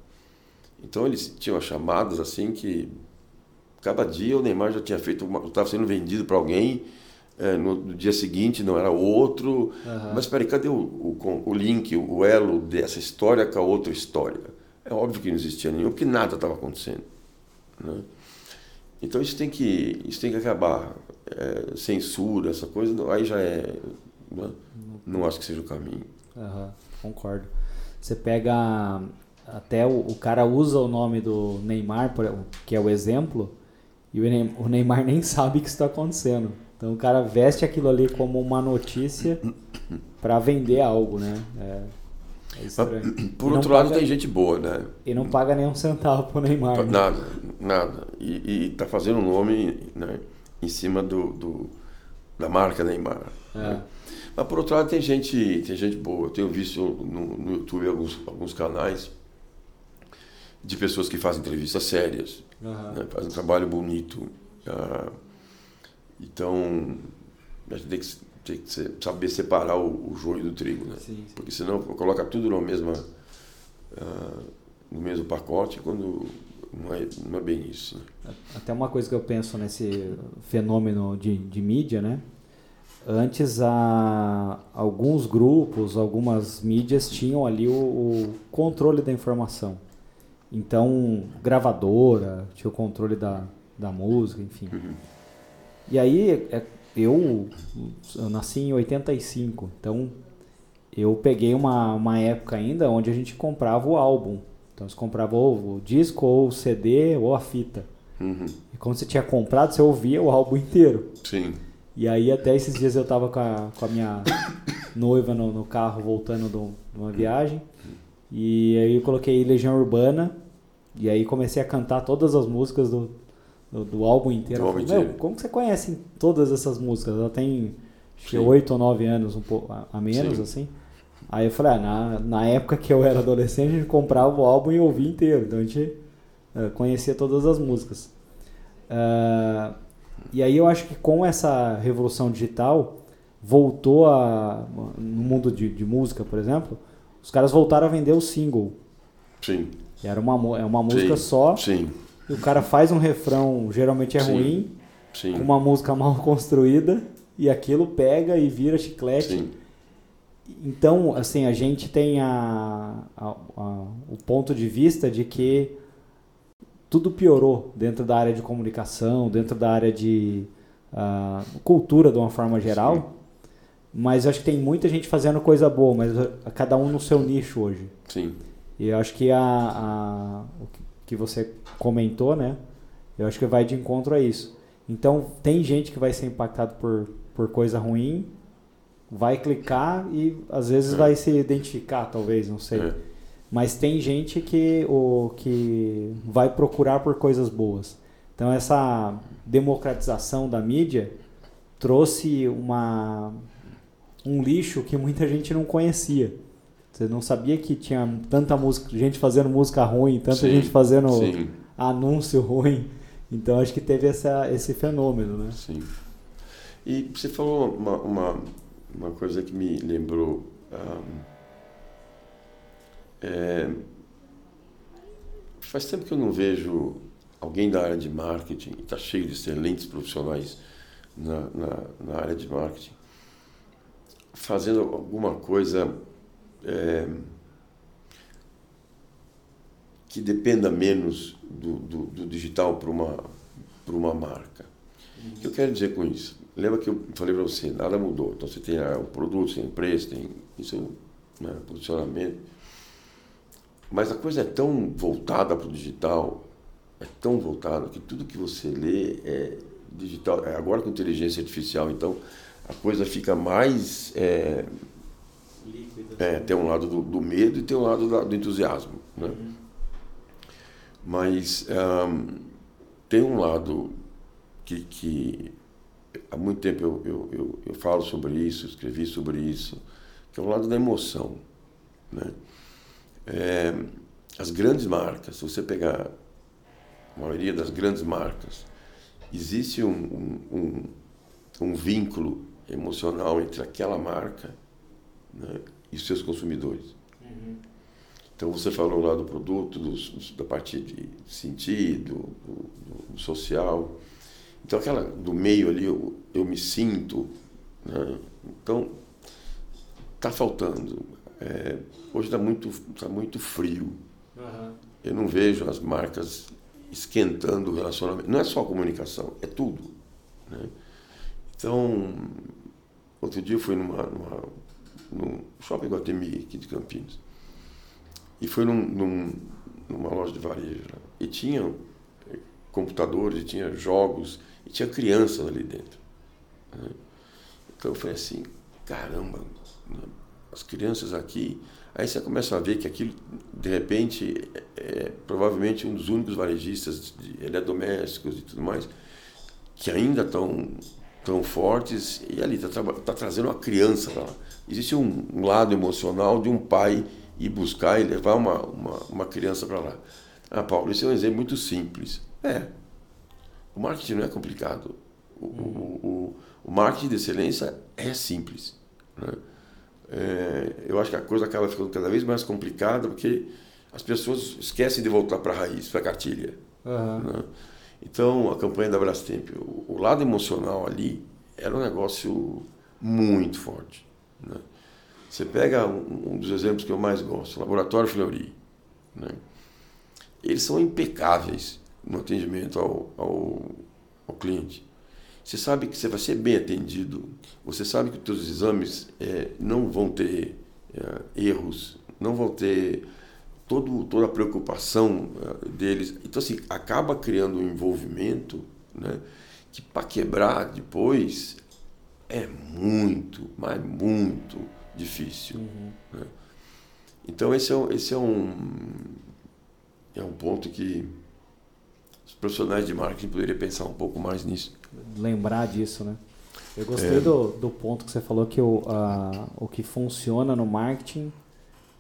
Então eles tinham chamadas assim que cada dia o Neymar já tinha feito, estava sendo vendido para alguém, é, no, no, dia seguinte não era outro. Uhum. Mas peraí, cadê o, o, o link, o elo dessa história com a outra história? É óbvio que não existia nenhum, porque nada estava acontecendo. Né? Então isso tem que, isso tem que acabar. É, censura, essa coisa, aí já é. Né? Não acho que seja o caminho. Uhum concordo. Você pega. Até o, o cara usa o nome do Neymar, que é o exemplo, e o Neymar nem [LAUGHS] sabe que está acontecendo. Então o cara veste aquilo ali como uma notícia para vender algo, né? É, é estranho. Por outro paga, lado, tem gente boa, né? E não paga nem um centavo pro Neymar. Né? Nada, nada. E, e tá fazendo um nome né, em cima do, do da marca Neymar. É. Né? Mas por outro lado tem gente, tem gente boa. Eu tenho visto no, no YouTube alguns, alguns canais de pessoas que fazem entrevistas sérias, uhum. né? fazem um trabalho bonito. Uh, então, a gente tem que, tem que saber separar o, o joio do trigo, né? Sim, sim. Porque senão coloca tudo na mesma, uh, no mesmo pacote quando não é, não é bem isso. Né? Até uma coisa que eu penso nesse fenômeno de, de mídia, né? Antes, a, alguns grupos, algumas mídias tinham ali o, o controle da informação. Então, gravadora, tinha o controle da, da música, enfim. Uhum. E aí, é, eu, eu nasci em 85, então eu peguei uma, uma época ainda onde a gente comprava o álbum. Então você comprava ou o disco, ou o CD, ou a fita. Uhum. E quando você tinha comprado, você ouvia o álbum inteiro. Sim. E aí até esses dias eu tava com a, com a minha noiva no, no carro voltando de uma viagem. E aí eu coloquei Legião Urbana. E aí comecei a cantar todas as músicas do, do, do álbum inteiro. Do álbum inteiro. Como que você conhece todas essas músicas? Ela tem oito ou nove anos, um pouco a, a menos, Sim. assim. Aí eu falei, ah, na, na época que eu era adolescente, a gente comprava o álbum e ouvia inteiro. Então a gente uh, conhecia todas as músicas. Uh, e aí eu acho que com essa revolução digital, voltou a. No mundo de, de música, por exemplo, os caras voltaram a vender o single. Sim. Era uma, é uma música sim, só. Sim. E o cara faz um refrão, geralmente é sim, ruim, sim. uma música mal [LAUGHS] construída, e aquilo pega e vira chiclete. Sim. Então, assim, a gente tem a, a, a, o ponto de vista de que tudo piorou dentro da área de comunicação, dentro da área de uh, cultura de uma forma geral. Sim. Mas eu acho que tem muita gente fazendo coisa boa, mas cada um no seu nicho hoje. Sim. E eu acho que a, a, que você comentou, né? Eu acho que vai de encontro a isso. Então, tem gente que vai ser impactado por, por coisa ruim, vai clicar e às vezes é. vai se identificar, talvez, não sei. É. Mas tem gente que, o, que vai procurar por coisas boas. Então essa democratização da mídia trouxe uma, um lixo que muita gente não conhecia. Você não sabia que tinha tanta música, gente fazendo música ruim, tanta sim, gente fazendo sim. anúncio ruim. Então acho que teve essa, esse fenômeno, né? Sim. E você falou uma, uma, uma coisa que me lembrou. Um, é, faz tempo que eu não vejo alguém da área de marketing, está cheio de excelentes profissionais na, na, na, área de marketing, fazendo alguma coisa é, que dependa menos do, do, do digital para uma, uma marca. O que eu quero dizer com isso? Lembra que eu falei para você, nada mudou. Então você tem o produto, tem preço, tem isso, né, posicionamento. Mas a coisa é tão voltada para o digital, é tão voltada que tudo que você lê é digital. É agora com inteligência artificial, então a coisa fica mais. É, é, tem um lado do, do, medo e tem um lado do entusiasmo. Né? Uhum. Mas um, tem um lado que, que há muito tempo eu, eu, eu, eu, falo sobre isso, escrevi sobre isso, que é o lado da emoção. Né? É, as grandes marcas, se você pegar a maioria das grandes marcas, existe um, um, um, um vínculo emocional entre aquela marca né, e seus consumidores. Uhum. Então você falou lá do produto, do, da parte de sentido, do, do, social. Então aquela do meio ali eu, eu me sinto. Né? Então está faltando. É, hoje está muito, tá muito frio. Uhum. Eu não vejo as marcas esquentando o relacionamento. Não é só comunicação, é tudo. Né? Então, outro dia eu fui numa, numa, num shopping Guatemi aqui de Campinas. E fui num, num, numa loja de varejo. Lá, e tinha eh, computadores, tinha jogos, e tinha crianças ali dentro. Né? Então eu falei assim, caramba, né? as crianças aqui. Aí você começa a ver que aquilo, de repente, é, é provavelmente um dos únicos varejistas de eletrodomésticos e tudo mais, que ainda estão tão fortes e ali está tá trazendo uma criança para lá. Existe um, um, lado emocional de um pai ir buscar e levar uma, uma, uma criança para lá. Ah, Paulo, esse é um exemplo muito simples. É. O marketing não é complicado. O, uhum. o, o, o, marketing de excelência é simples. Né? É, eu acho que a coisa acaba ficando cada vez mais complicada porque as pessoas esquecem de voltar para a raiz, para a cartilha. Uhum. Né? Então, a campanha da Brastemp, o, o, lado emocional ali era um negócio muito forte. Né? Você pega um, um, dos exemplos que eu mais gosto, o Laboratório Fleury. Né? Eles são impecáveis no atendimento ao, ao, ao cliente. Você sabe que você vai ser bem atendido, você sabe que os seus exames é, não vão ter é, erros, não vão ter todo, toda a preocupação é, deles. Então, assim, acaba criando um envolvimento né, que, para quebrar depois, é muito, mas muito difícil. Uhum. Né? Então, esse é, esse é um é um ponto que os profissionais de marketing poderiam pensar um pouco mais nisso. Lembrar disso, né? Eu gostei é. do, do ponto que você falou que o, a, o que funciona no marketing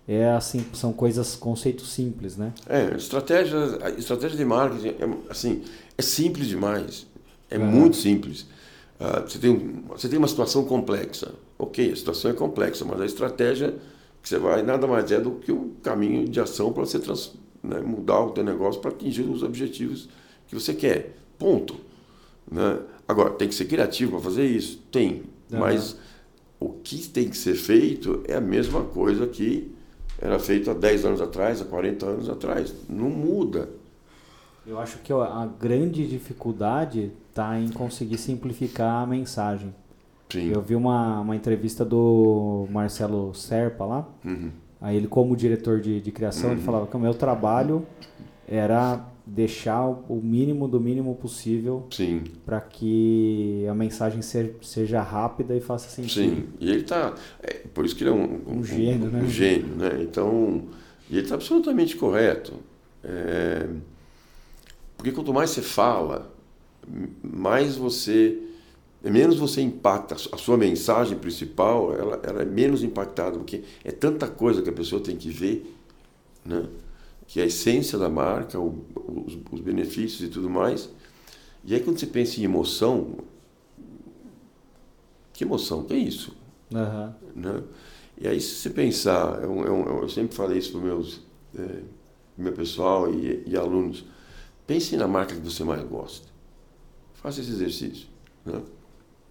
é assim, são coisas, conceitos simples, né? É, estratégia, estratégia de marketing é, assim, é simples demais. É, é. muito simples. Uh, você, tem, você tem uma situação complexa. Ok, a situação é complexa, mas a estratégia que você vai nada mais é do que o caminho de ação para você trans, né, mudar o teu negócio para atingir os objetivos que você quer. Ponto. Né? Agora, tem que ser criativo para fazer isso? Tem. Uhum. Mas o que tem que ser feito é a mesma coisa que era feito há 10 anos atrás, há 40 anos atrás. Não muda. Eu acho que a grande dificuldade está em conseguir simplificar a mensagem. Sim. Eu vi uma, uma entrevista do Marcelo Serpa lá. Uhum. Aí ele, como diretor de, de criação, uhum. ele falava que o meu trabalho era deixar o mínimo do mínimo possível para que a mensagem ser, seja rápida e faça sentido. Sim, e ele está. É, por isso que ele é um, um, um gênio, um, né? Um gênio, né? Então, e ele está absolutamente correto. É, porque quanto mais você fala, mais você é menos você impacta a sua mensagem principal, ela, ela é menos impactada, porque é tanta coisa que a pessoa tem que ver, né? que é a essência da marca, o, os, os, benefícios e tudo mais. E aí quando você pensa em emoção, que emoção? Que é isso? Uhum. Né? E aí se você pensar, eu, eu, eu sempre falei isso para o meus é, meu pessoal e, e alunos, pense na marca que você mais gosta. Faça esse exercício. Né?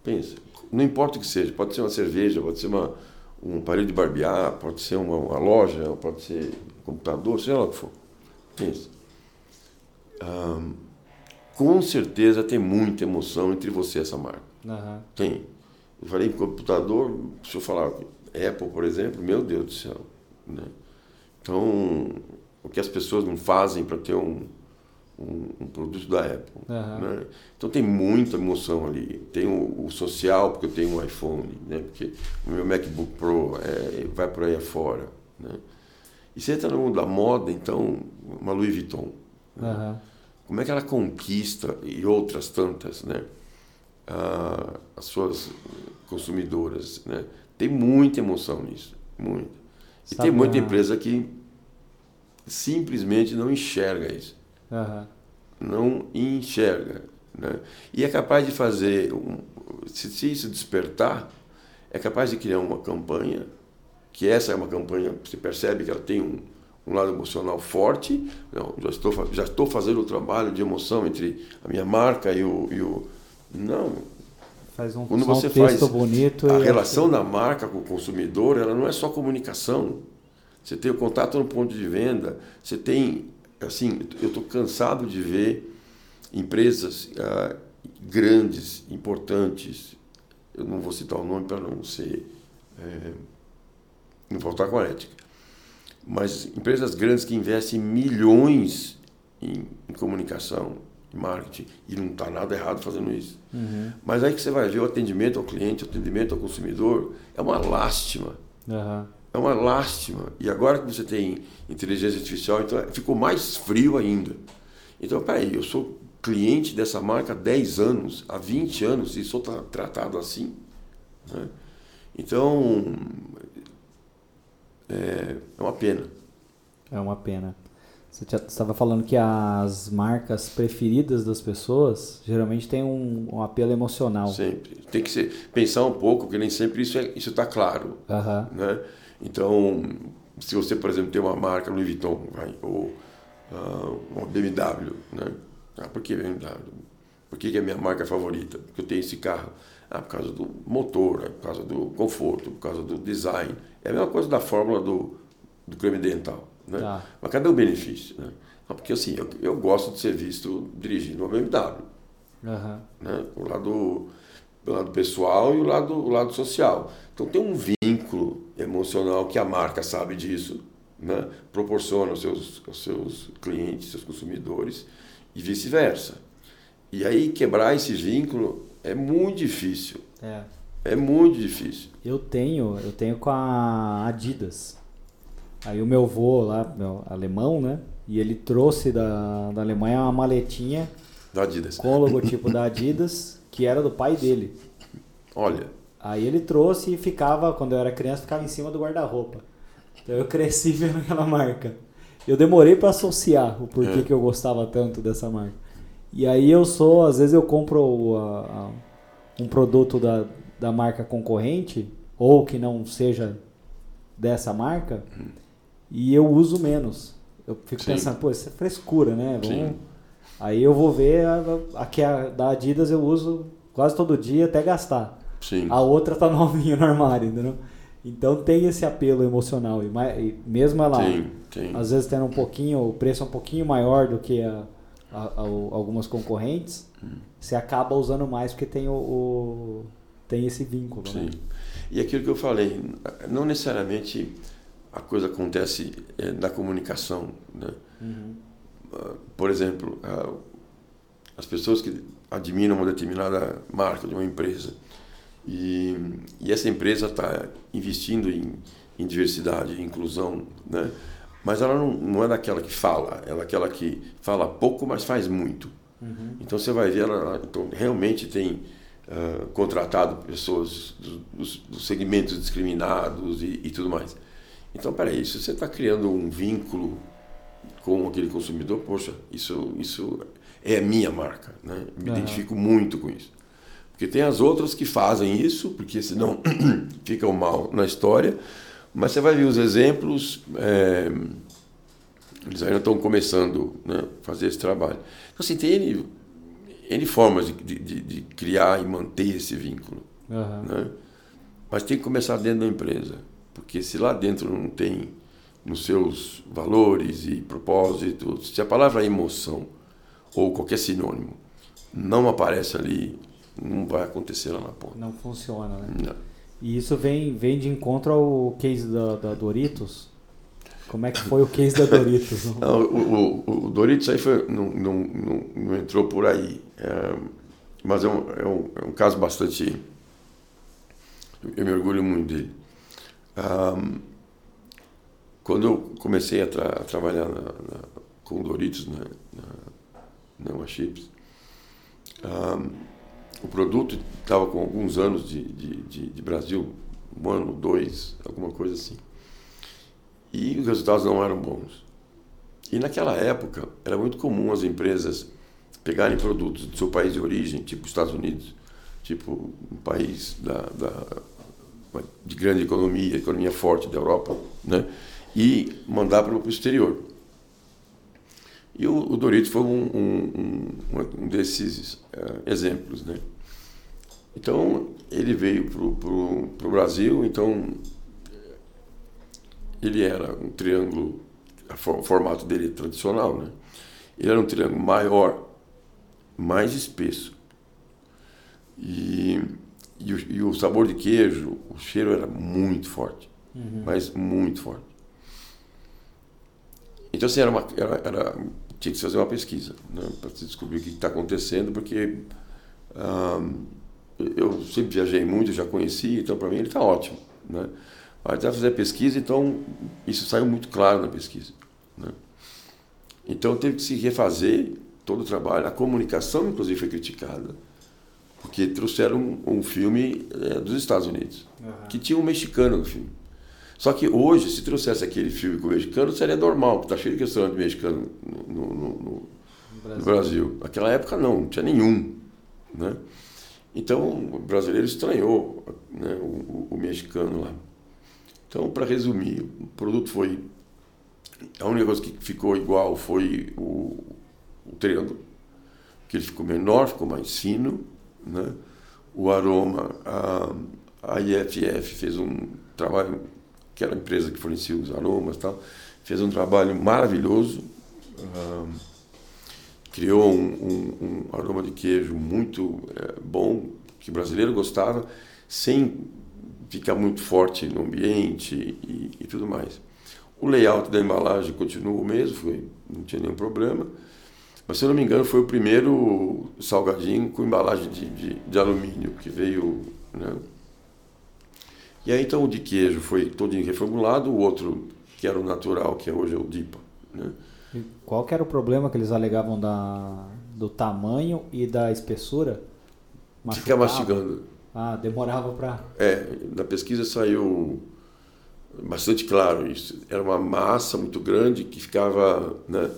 Pensa. Não importa o que seja, pode ser uma cerveja, pode ser uma, um aparelho de barbear, pode ser uma, uma loja, pode ser um computador, seja lá o que for. Pensa. com certeza tem muita emoção entre você e essa marca. Uhum. Tem. Eu falei em computador, se eu falar Apple, por exemplo, meu Deus do céu. Né? Então, o que as pessoas não fazem para ter um, um, um produto da Apple. Uhum. Né? Então tem muita emoção ali. Tem o, o, social, porque eu tenho um iPhone, né? porque o meu MacBook Pro é, vai por aí afora. Né? E você entra no mundo da moda, então, uma Louis Vuitton. Né? Uhum. Como é que ela conquista, e outras tantas, né? Ah, as suas consumidoras. Né? Tem muita emoção nisso, muita. E Sabe tem muita empresa que simplesmente não enxerga isso. Uhum. Não enxerga. Né? E é capaz de fazer, um, se, se isso despertar, é capaz de criar uma campanha, que essa é uma campanha, você percebe que ela tem um, um lado emocional forte. Não, já estou, já estou fazendo o trabalho de emoção entre a minha marca e o. E o não. Faz um, Quando você um faz bonito a relação da marca com o consumidor, ela não é só comunicação. Você tem o contato no ponto de venda, você tem assim, eu estou cansado de ver empresas ah, grandes, importantes, eu não vou citar o nome para não ser, é, não faltar com a ética, mas empresas grandes que investem milhões em, em comunicação, em marketing, e não está nada errado fazendo isso. Uhum. Mas aí que você vai ver o atendimento ao cliente, o atendimento ao consumidor, é uma lástima. Uhum é uma lástima. E agora que você tem inteligência artificial, então ficou mais frio ainda. Então, peraí, eu sou cliente dessa marca há 10 anos, há 20 anos, e sou tra tratado assim. Né? Então, é, é uma pena. É uma pena. Você estava falando que as marcas preferidas das pessoas geralmente têm um, um, apelo emocional. Sempre. Tem que ser, pensar um pouco, porque nem sempre isso é, isso está claro. Uhum. Né? Então, se você, por exemplo, tem uma marca Louis Vuitton vai, ou uh, uma BMW, né? Ah, por que BMW? Por que, que é a minha marca favorita? Porque eu tenho esse carro. Ah, por causa do motor, é por causa do conforto, por causa do design. É a mesma coisa da fórmula do, do creme dental. Né? Tá. Mas cadê o benefício? Né? porque assim, eu, eu, gosto de ser visto dirigindo uma BMW. Uhum. Né? O, lado, o lado pessoal e o lado, o lado social. Então tem um vínculo emocional que a marca sabe disso, né? proporciona aos seus, aos seus clientes, seus consumidores e vice-versa. E aí quebrar esse vínculo é muito difícil. É. É muito difícil. Eu tenho, eu tenho com a Adidas. Aí o meu avô lá, meu alemão, né? E ele trouxe da, da Alemanha uma maletinha da Adidas. com o logotipo da Adidas, que era do pai dele. Olha. Aí ele trouxe e ficava, quando eu era criança, ficava em cima do guarda-roupa. Então eu cresci [LAUGHS] vendo aquela marca. Eu demorei para associar o porquê é. que eu gostava tanto dessa marca. E aí eu sou, às vezes eu compro a, a, um produto da, da marca concorrente, ou que não seja dessa marca, hum e eu uso menos. Eu fico Sim. pensando, pô, isso é frescura, né? Vamos... Aí eu vou ver a, a que a da Adidas eu uso quase todo dia até gastar. Sim. A outra tá [LAUGHS] novinha no armário, entendeu? Então tem esse apelo emocional. E, e mesmo ela, sim, sim. às vezes tendo um pouquinho, o preço é um pouquinho maior do que a, a, a, algumas concorrentes, hum. você acaba usando mais porque tem o, o tem esse vínculo. Né? Sim. Né? E aquilo que eu falei, não necessariamente a coisa acontece é, na comunicação. Né? Uhum. Uh, por exemplo, uh, as pessoas que admiram uma determinada marca de uma empresa e, e essa empresa está investindo em, em diversidade e inclusão, né? mas ela não, não é daquela que fala, ela é aquela que fala pouco, mas faz muito. Uhum. Então você vai ver, ela então, realmente tem uh, contratado pessoas dos, dos segmentos discriminados e, e tudo mais. Então, peraí, se você está criando um vínculo com aquele consumidor, poxa, isso, isso é a minha marca, né? Me uhum. identifico muito com isso. Porque tem as outras que fazem isso, porque senão [CLEARS THROAT] ficam mal na história, mas você vai ver os exemplos, é, eles ainda estão começando né, a fazer esse trabalho. Então, assim, tem N, N formas de, de, de criar e manter esse vínculo. Uhum. Né? Mas tem que começar dentro da empresa. Porque se lá dentro não tem nos seus valores e propósitos, se a palavra emoção ou qualquer sinônimo não aparece ali, não vai acontecer lá na ponta. Não funciona, né? Não. E isso vem, vem de encontro ao case da, da Doritos? Como é que foi o case da Doritos? [LAUGHS] não, o, o, o, Doritos aí foi, não, não, não, não entrou por aí. É, mas é um, é, um, é um caso bastante. Eu me orgulho muito dele. Um, quando eu comecei a, tra a trabalhar na, na, com Doritos na, na, na Chips, um, o produto estava com alguns anos de, de, de, de, Brasil, um ano, dois, alguma coisa assim. E os resultados não eram bons. E naquela época era muito comum as empresas pegarem produtos do seu país de origem, tipo Estados Unidos, tipo um país da, da de grande economia, economia forte da Europa, né? E mandar para o exterior. E o, o Doritos foi um, um, um, um desses uh, exemplos. Né? Então, ele veio para o Brasil, então ele era um triângulo, o formato dele é tradicional, né? ele era um triângulo maior, mais espesso. E e o, e o, sabor de queijo, o cheiro era muito forte, uhum. mas muito forte. Então, assim, era uma, era, era tinha que fazer uma pesquisa né, para descobrir o que está acontecendo, porque eu sempre viajei muito, já conheci, então para mim ele está ótimo. Né? Mas vai fazer pesquisa, então isso saiu muito claro na pesquisa. Né? Então teve que se refazer todo o trabalho, a comunicação, inclusive, foi criticada porque trouxeram um, um filme é, dos Estados Unidos, uhum. que tinha um mexicano no filme. Só que hoje, se trouxesse aquele filme com o mexicano, seria normal, porque está cheio de restaurante mexicano no, no, no, Brasil. no, Brasil. Naquela época não, não tinha nenhum. Né? Então o brasileiro estranhou né, o, o, mexicano lá. Então, para resumir, o produto foi. A única coisa que ficou igual foi o, o triângulo, que ele ficou menor, ficou mais fino. Né? O aroma, a, a IFF fez um trabalho que era a empresa que fornecia os aromas e tal, fez um trabalho maravilhoso, uh, criou um, um, um, aroma de queijo muito é, bom, que o brasileiro gostava, sem ficar muito forte no ambiente e, e, tudo mais. O layout da embalagem continuou o mesmo, foi, não tinha nenhum problema, mas se eu não me engano foi o primeiro salgadinho com embalagem de, de, de alumínio que veio... Né, e aí então o de queijo foi todinho reformulado, o outro que era o natural, que hoje é o DIPA. Né? E qual que era o problema que eles alegavam da, do tamanho e da espessura? Ficar mastigando. Ah, demorava para... É, na pesquisa saiu bastante claro isso. Era uma massa muito grande que ficava né,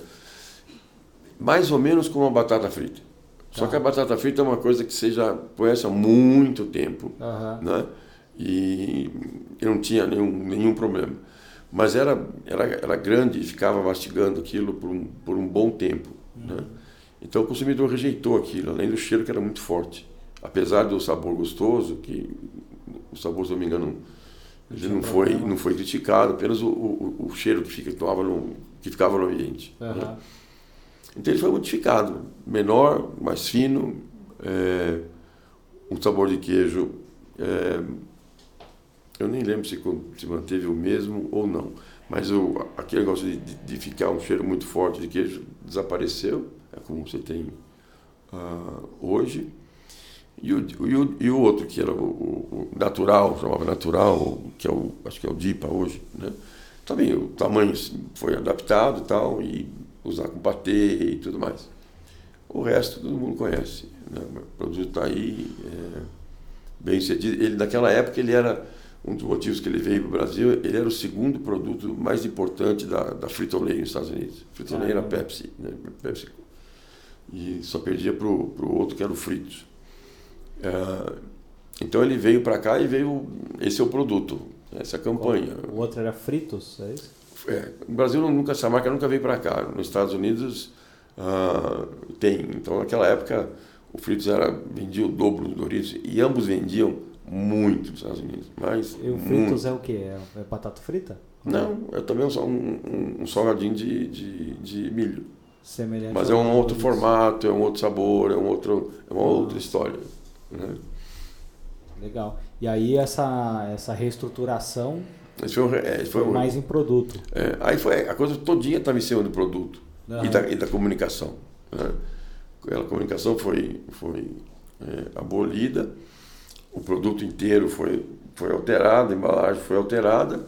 mais ou menos como uma batata frita. Só tá. que a batata frita é uma coisa que você já conhece há muito tempo. Uhum. Né? E eu não tinha nenhum, nenhum problema. Mas era, era, era grande e ficava mastigando aquilo por um, por um bom tempo. Né? Então o consumidor rejeitou aquilo, além do cheiro que era muito forte. Apesar do sabor gostoso, que o sabor, se não me engano, ele não foi, não foi criticado, apenas o, o, o cheiro que, fica, que, no, que ficava no ambiente. Uhum. Né? Então ele foi modificado, menor, mais fino, é, um sabor de queijo é, eu nem lembro se, se manteve o mesmo ou não. Mas aquele negócio de, de, ficar um cheiro muito forte de queijo desapareceu, é como você tem uh, hoje. E o, e, o, e o outro, que era o, o, natural, chamava natural, que é o, acho que é o DIPA hoje, né? Também o tamanho foi adaptado e tal, e usar com patê e tudo mais. O resto todo mundo conhece. Né? O produto está aí, é, bem cedido. Ele, naquela época ele era um dos motivos que ele veio para o Brasil, ele era o segundo produto mais importante da, da Frito-Lay nos Estados Unidos. Frito-Lay era Pepsi, né? Pepsi. E só perdia para o outro que era o Fritos. É, então ele veio para cá e veio, esse é o produto, essa é a campanha. O outro era Fritos, é isso? É, no Brasil nunca, essa marca nunca veio para cá. Nos Estados Unidos uh, tem. Então naquela época o Fritos era, vendia o dobro do Doritos e ambos vendiam muito nos Estados Unidos. Mas e o fritos é o que? É, é, batata frita? Não, é também um, um, um salgadinho de, de, de, milho. Semelhante Mas é um outro formato, é um outro sabor, é, um outro, é uma outra história. Né? Legal. E aí essa, essa reestruturação esse foi, é, foi, foi mais em produto. É, aí foi, a coisa todinha estava em cima do produto uhum. e, da, e da comunicação. Né? A comunicação foi, foi é, abolida o produto inteiro foi, foi alterado, a embalagem foi alterada,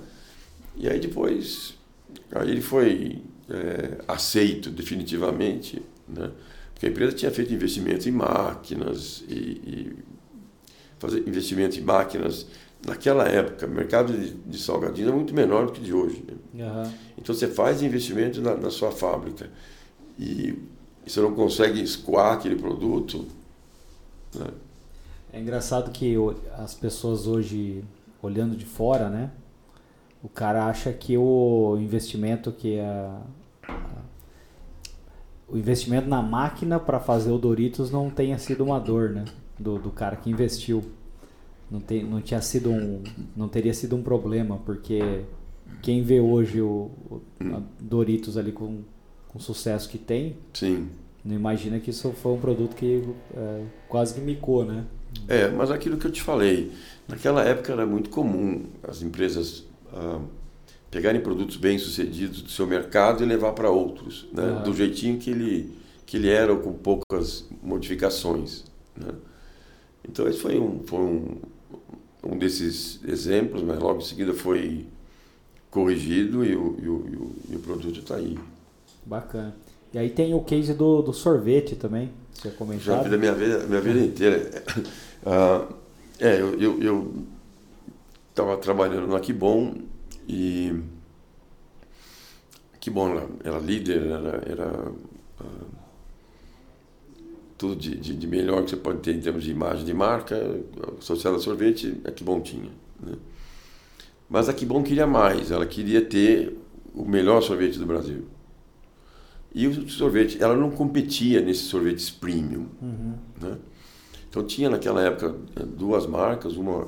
e aí depois aí ele foi é, aceito definitivamente, né? porque a empresa tinha feito investimentos em máquinas e, e fazer investimento em máquinas naquela época, o mercado de, de salgadinhos é muito menor do que de hoje. Né? Uhum. Então você faz investimento na, na sua fábrica e, e, você não consegue escoar aquele produto. Né? É engraçado que as pessoas hoje, olhando de fora, né? O cara acha que o investimento que é. O investimento na máquina para fazer o Doritos não tenha sido uma dor, né? Do, do cara que investiu. Não, tem, não tinha sido um. Não teria sido um problema, porque quem vê hoje o, o Doritos ali com, com o sucesso que tem. Sim. Não imagina que isso foi um produto que é, quase que micou, né? É, mas aquilo que eu te falei, naquela época era muito comum as empresas ah, pegarem produtos bem sucedidos do seu mercado e levar para outros, né? do jeitinho que ele, que ele era, com poucas modificações. Né? Então esse foi um, foi um, um desses exemplos, mas logo em seguida foi corrigido e o, e o, e o, e o produto está aí. Bacana. E aí tem o case do, do sorvete também, você comentado. Já da minha vida, minha vida inteira. Uh, é, eu estava trabalhando no Aquibom E bom, ela era líder, era, era uh, tudo de, de, de, melhor que você pode ter em termos de imagem de marca, associada a sorvete, a bom tinha. Né? Mas a bom queria mais, ela queria ter o melhor sorvete do Brasil. E o sorvete, ela não competia nesses sorvetes premium. Uhum. Né? Então tinha naquela época duas marcas, uma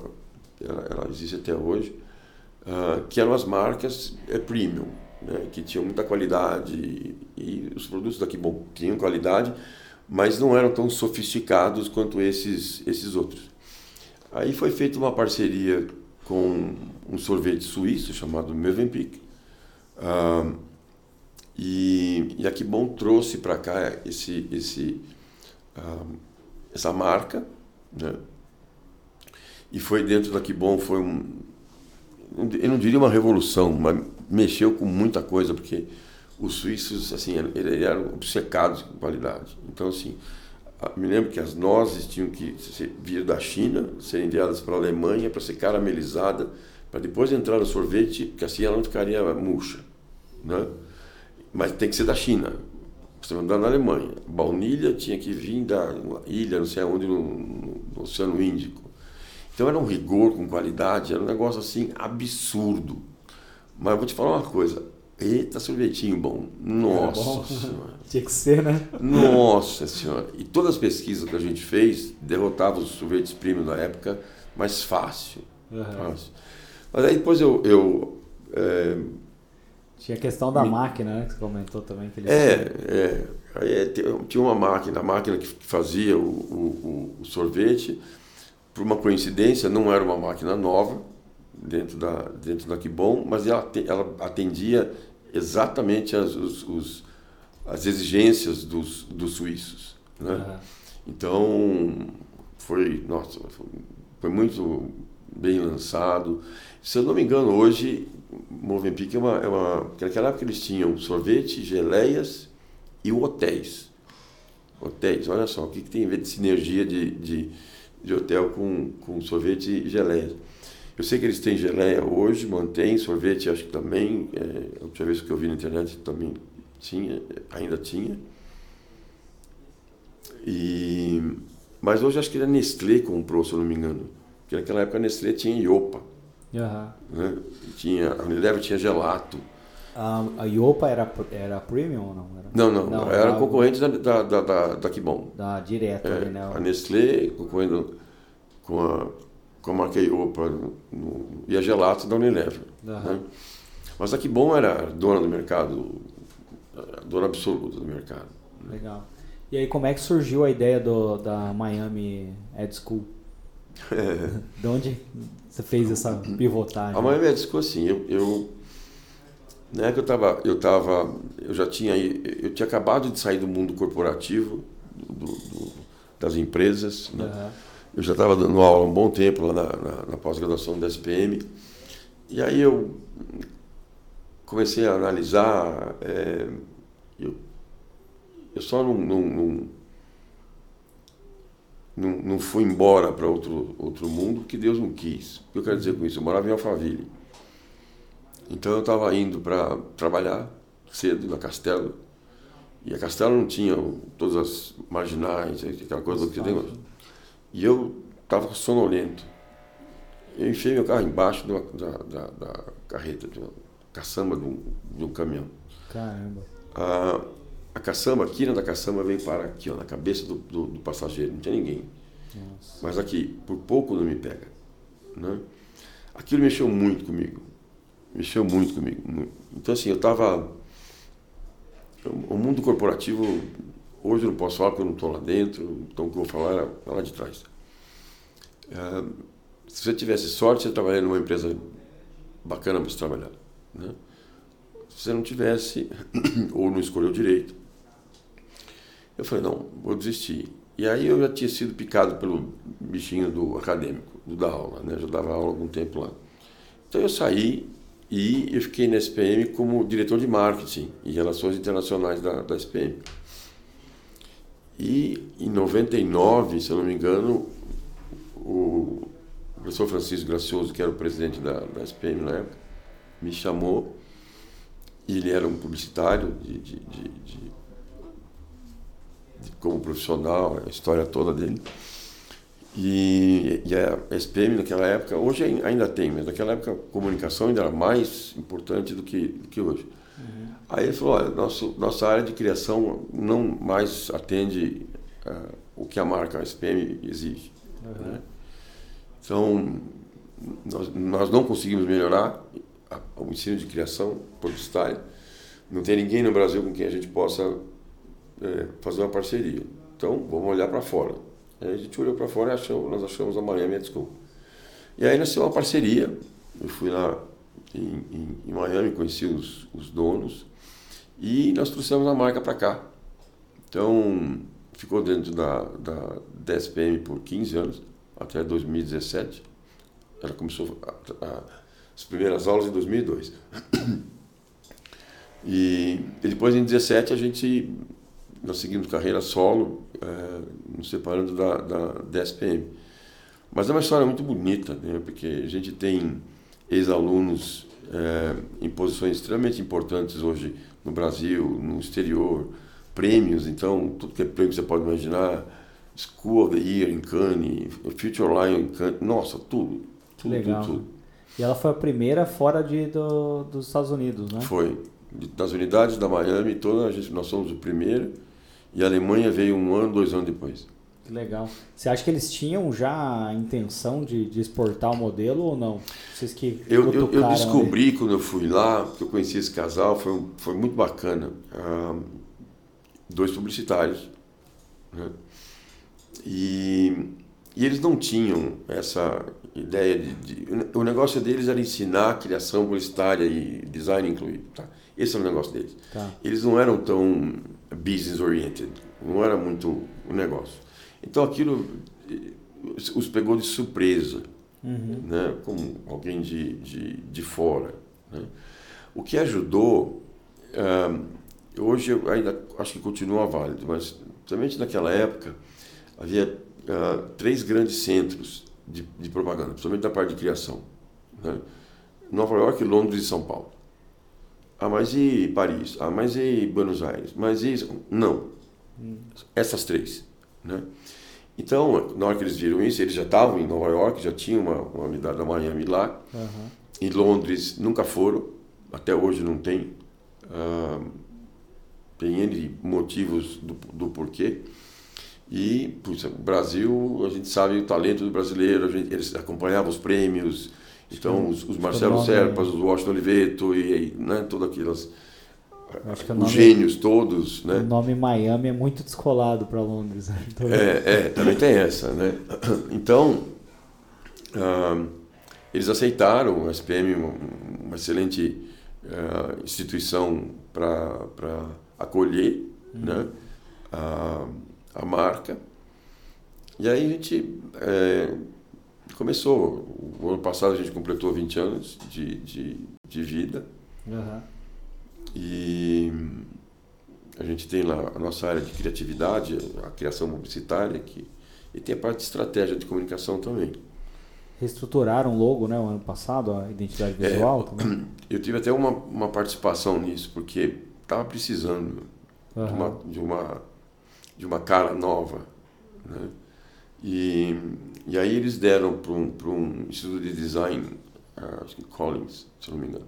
ela, ela existe até hoje, uh, que eram as marcas é, premium, né? que tinham muita qualidade e, e os produtos daqui bom tinham qualidade, mas não eram tão sofisticados quanto esses esses outros. Aí foi feita uma parceria com um sorvete suíço chamado Mövenpick. Uh, e, e a Kibon trouxe para cá esse, esse, uh, essa marca, né? E foi dentro da Kibon, foi um, eu não diria uma revolução, mas mexeu com muita coisa, porque os suíços, assim, eles eram obcecados com qualidade. Então, assim, me lembro que as nozes tinham que vir da China, serem enviadas para a Alemanha para ser caramelizada, para depois entrar no sorvete, porque assim ela não ficaria murcha, né? Mas tem que ser da China. Você vai andar na Alemanha. Baunilha tinha que vir da ilha, não sei aonde, no, no, Oceano Índico. Então era um rigor com qualidade, era um negócio assim absurdo. Mas eu vou te falar uma coisa. Eita, sorvetinho bom. Nossa bom. Senhora. [LAUGHS] Tinha que ser, né? Nossa Senhora. E todas as pesquisas que a gente fez derrotavam os sorvetes premium da época mais fácil. Uhum. fácil. Mas aí depois eu, eu é, tinha a questão da Me... máquina, né? Que você comentou também. Que eles é, é. Aí é, tinha uma máquina, a máquina que fazia o, o, o sorvete. Por uma coincidência, não era uma máquina nova dentro da, dentro da Kibon, mas ela, ela atendia exatamente as, os, os, as exigências dos, dos suíços. Né? Uhum. Então, foi, nossa, foi, foi muito bem lançado. Se eu não me engano, hoje Movenpick é uma, é uma. Naquela época eles tinham sorvete, geleias e hotéis. Hotéis, olha só, o que, que tem a ver de sinergia de, de, de hotel com, com sorvete e geleia. Eu sei que eles têm geleia hoje, mantém, sorvete acho que também, é, a última vez que eu vi na internet também tinha, ainda tinha. E, mas hoje acho que a Nestlé comprou, se eu não me engano. Porque naquela época a Nestlé tinha Iopa. Uhum. Né? Tinha, a Unilever tinha gelato. A, a Iopa era, era premium ou não? Era? Não, não, não, era, era concorrente da, da, da, da, da Kibon. Da direto é, né? A Nestlé concorrendo com a, com a marca Iopa no, e a gelato da Unilever. Uhum. Né? Mas a Kibon era dona do mercado, dona absoluta do mercado. Né? Legal. E aí, como é que surgiu a ideia do, da Miami Ed School? [LAUGHS] É. De onde você fez essa pivotagem? A Ed School, assim, eu, eu né, que eu tava, eu tava, eu já tinha, eu tinha acabado de sair do mundo corporativo, do, do, das empresas, né? uhum. eu já estava dando aula há um bom tempo lá na, na, na pós-graduação da SPM, e aí eu comecei a analisar, é, eu, eu só não, não, não não, não fui embora para outro, outro mundo que Deus não quis. O que eu quero dizer com isso? Eu morava em Alphaville. Então eu estava indo para trabalhar cedo na Castelo. E a Castelo não tinha todas as marginais, aquela coisa que tem. E eu estava sonolento. Eu enfiei meu carro embaixo da, da, da carreta, de uma caçamba de um, de um caminhão. Caramba. Ah, a caçamba, a quina da caçamba veio para aqui, ó, na cabeça do, do, do passageiro, não tinha ninguém. Nossa. Mas aqui, por pouco não me pega. Né? Aquilo mexeu muito comigo. Mexeu muito comigo. Muito. Então, assim, eu estava. O mundo corporativo, hoje eu não posso falar porque eu não estou lá dentro, então o que eu vou falar era lá de trás. É, se você tivesse sorte, você trabalharia numa empresa bacana para você trabalhar. Né? Se você não tivesse, [COUGHS] ou não escolheu direito, eu falei, não, vou desistir. E aí eu já tinha sido picado pelo bichinho do acadêmico, do da aula, né? Já dava aula há algum tempo lá. Então eu saí e eu fiquei na SPM como diretor de marketing e relações internacionais da, da SPM. E em 99, se eu não me engano, o professor Francisco Gracioso, que era o presidente da, da SPM na época, me chamou. Ele era um publicitário de, de, de, de como profissional, a história toda dele. E, e, a SPM naquela época, hoje ainda tem, mas naquela época a comunicação ainda era mais importante do que, do que hoje. Uhum. Aí ele falou, olha, nosso, nossa área de criação não mais atende uh, o que a marca SPM exige. Uhum. Né? Então, nós, nós não conseguimos melhorar o ensino de criação publicitária. Não tem ninguém no Brasil com quem a gente possa é, fazer uma parceria. Então, vamos olhar para fora. Aí a gente olhou para fora e achou, nós achamos a Miami School. E aí nasceu uma parceria. Eu fui lá em, em, em Miami, conheci os, os, donos e nós trouxemos a marca para cá. Então, ficou dentro da, da DSPM por 15 anos, até 2017. Ela começou a, a, as primeiras aulas em 2002. E, [COUGHS] e depois, em 17, a gente nós seguimos carreira solo, é, nos separando da, da, da SPM. Mas é uma história muito bonita, né? porque a gente tem ex-alunos é, em posições extremamente importantes hoje no Brasil, no exterior, prêmios, então, tudo que é prêmio que você pode imaginar, School of the Year em Cannes, Future Lion em Cannes, nossa, tudo. tudo Legal. Tudo, tudo. E ela foi a primeira fora de, do, dos Estados Unidos, né? Foi. Das unidades da Miami, toda a gente, nós somos o primeiro. E a Alemanha veio um ano, dois anos depois. Que legal. Você acha que eles tinham já a intenção de, de exportar o modelo ou não? Vocês que eu, eu, eu descobri quando eu fui lá, que eu conheci esse casal, foi, foi muito bacana. Ah, dois publicitários. Né? E, e eles não tinham essa ideia de, de, O negócio deles era ensinar a criação publicitária e design incluído. Tá? Esse era o negócio deles. Tá. Eles não eram tão business oriented, não era muito o negócio. Então aquilo eh, os pegou de surpresa, uhum. né? como alguém de, de, de fora. Né? O que ajudou, uh, hoje eu ainda acho que continua válido, mas somente naquela época havia uh, três grandes centros de, de, propaganda, principalmente da parte de criação. Né? Nova York, Londres e São Paulo. Ah, mas e Paris? Ah, mas e Buenos Aires? Mas e... Não. Hum. Essas três, né? Então, na hora que eles viram isso, eles já estavam em Nova York, já tinham uma, uma unidade da Miami lá. Uhum. Em Londres nunca foram, até hoje não tem. Uh, tem N motivos do, do porquê. E, puxa, Brasil, a gente sabe o talento do brasileiro, gente, eles acompanhavam os prêmios, então, os, os Marcelo Serpas, os Washington Oliveto e né, todas aquelas. os gênios todos, né? O nome Miami é muito descolado para Londres. [LAUGHS] Né? Então, é, é, também tem essa, né? [CLEARS THROAT] Então, uh, eles aceitaram a SPM, uma, uma excelente uh, instituição para acolher uhum. né? a, a marca. E aí a gente é, começou. O ano passado a gente completou 20 anos de, de, de vida. Uhum. E a gente tem lá a nossa área de criatividade, a criação publicitária, que, e tem a parte de estratégia de comunicação também. Reestruturaram o logo, né, o ano passado, a identidade visual é, também? [CLEARS THROAT] Eu tive até uma, uma participação nisso, porque estava precisando uhum. de, uma, de, uma, de uma cara nova, né? E, e aí eles deram para um, um instituto de design, uh, acho que Collins, se não me engano,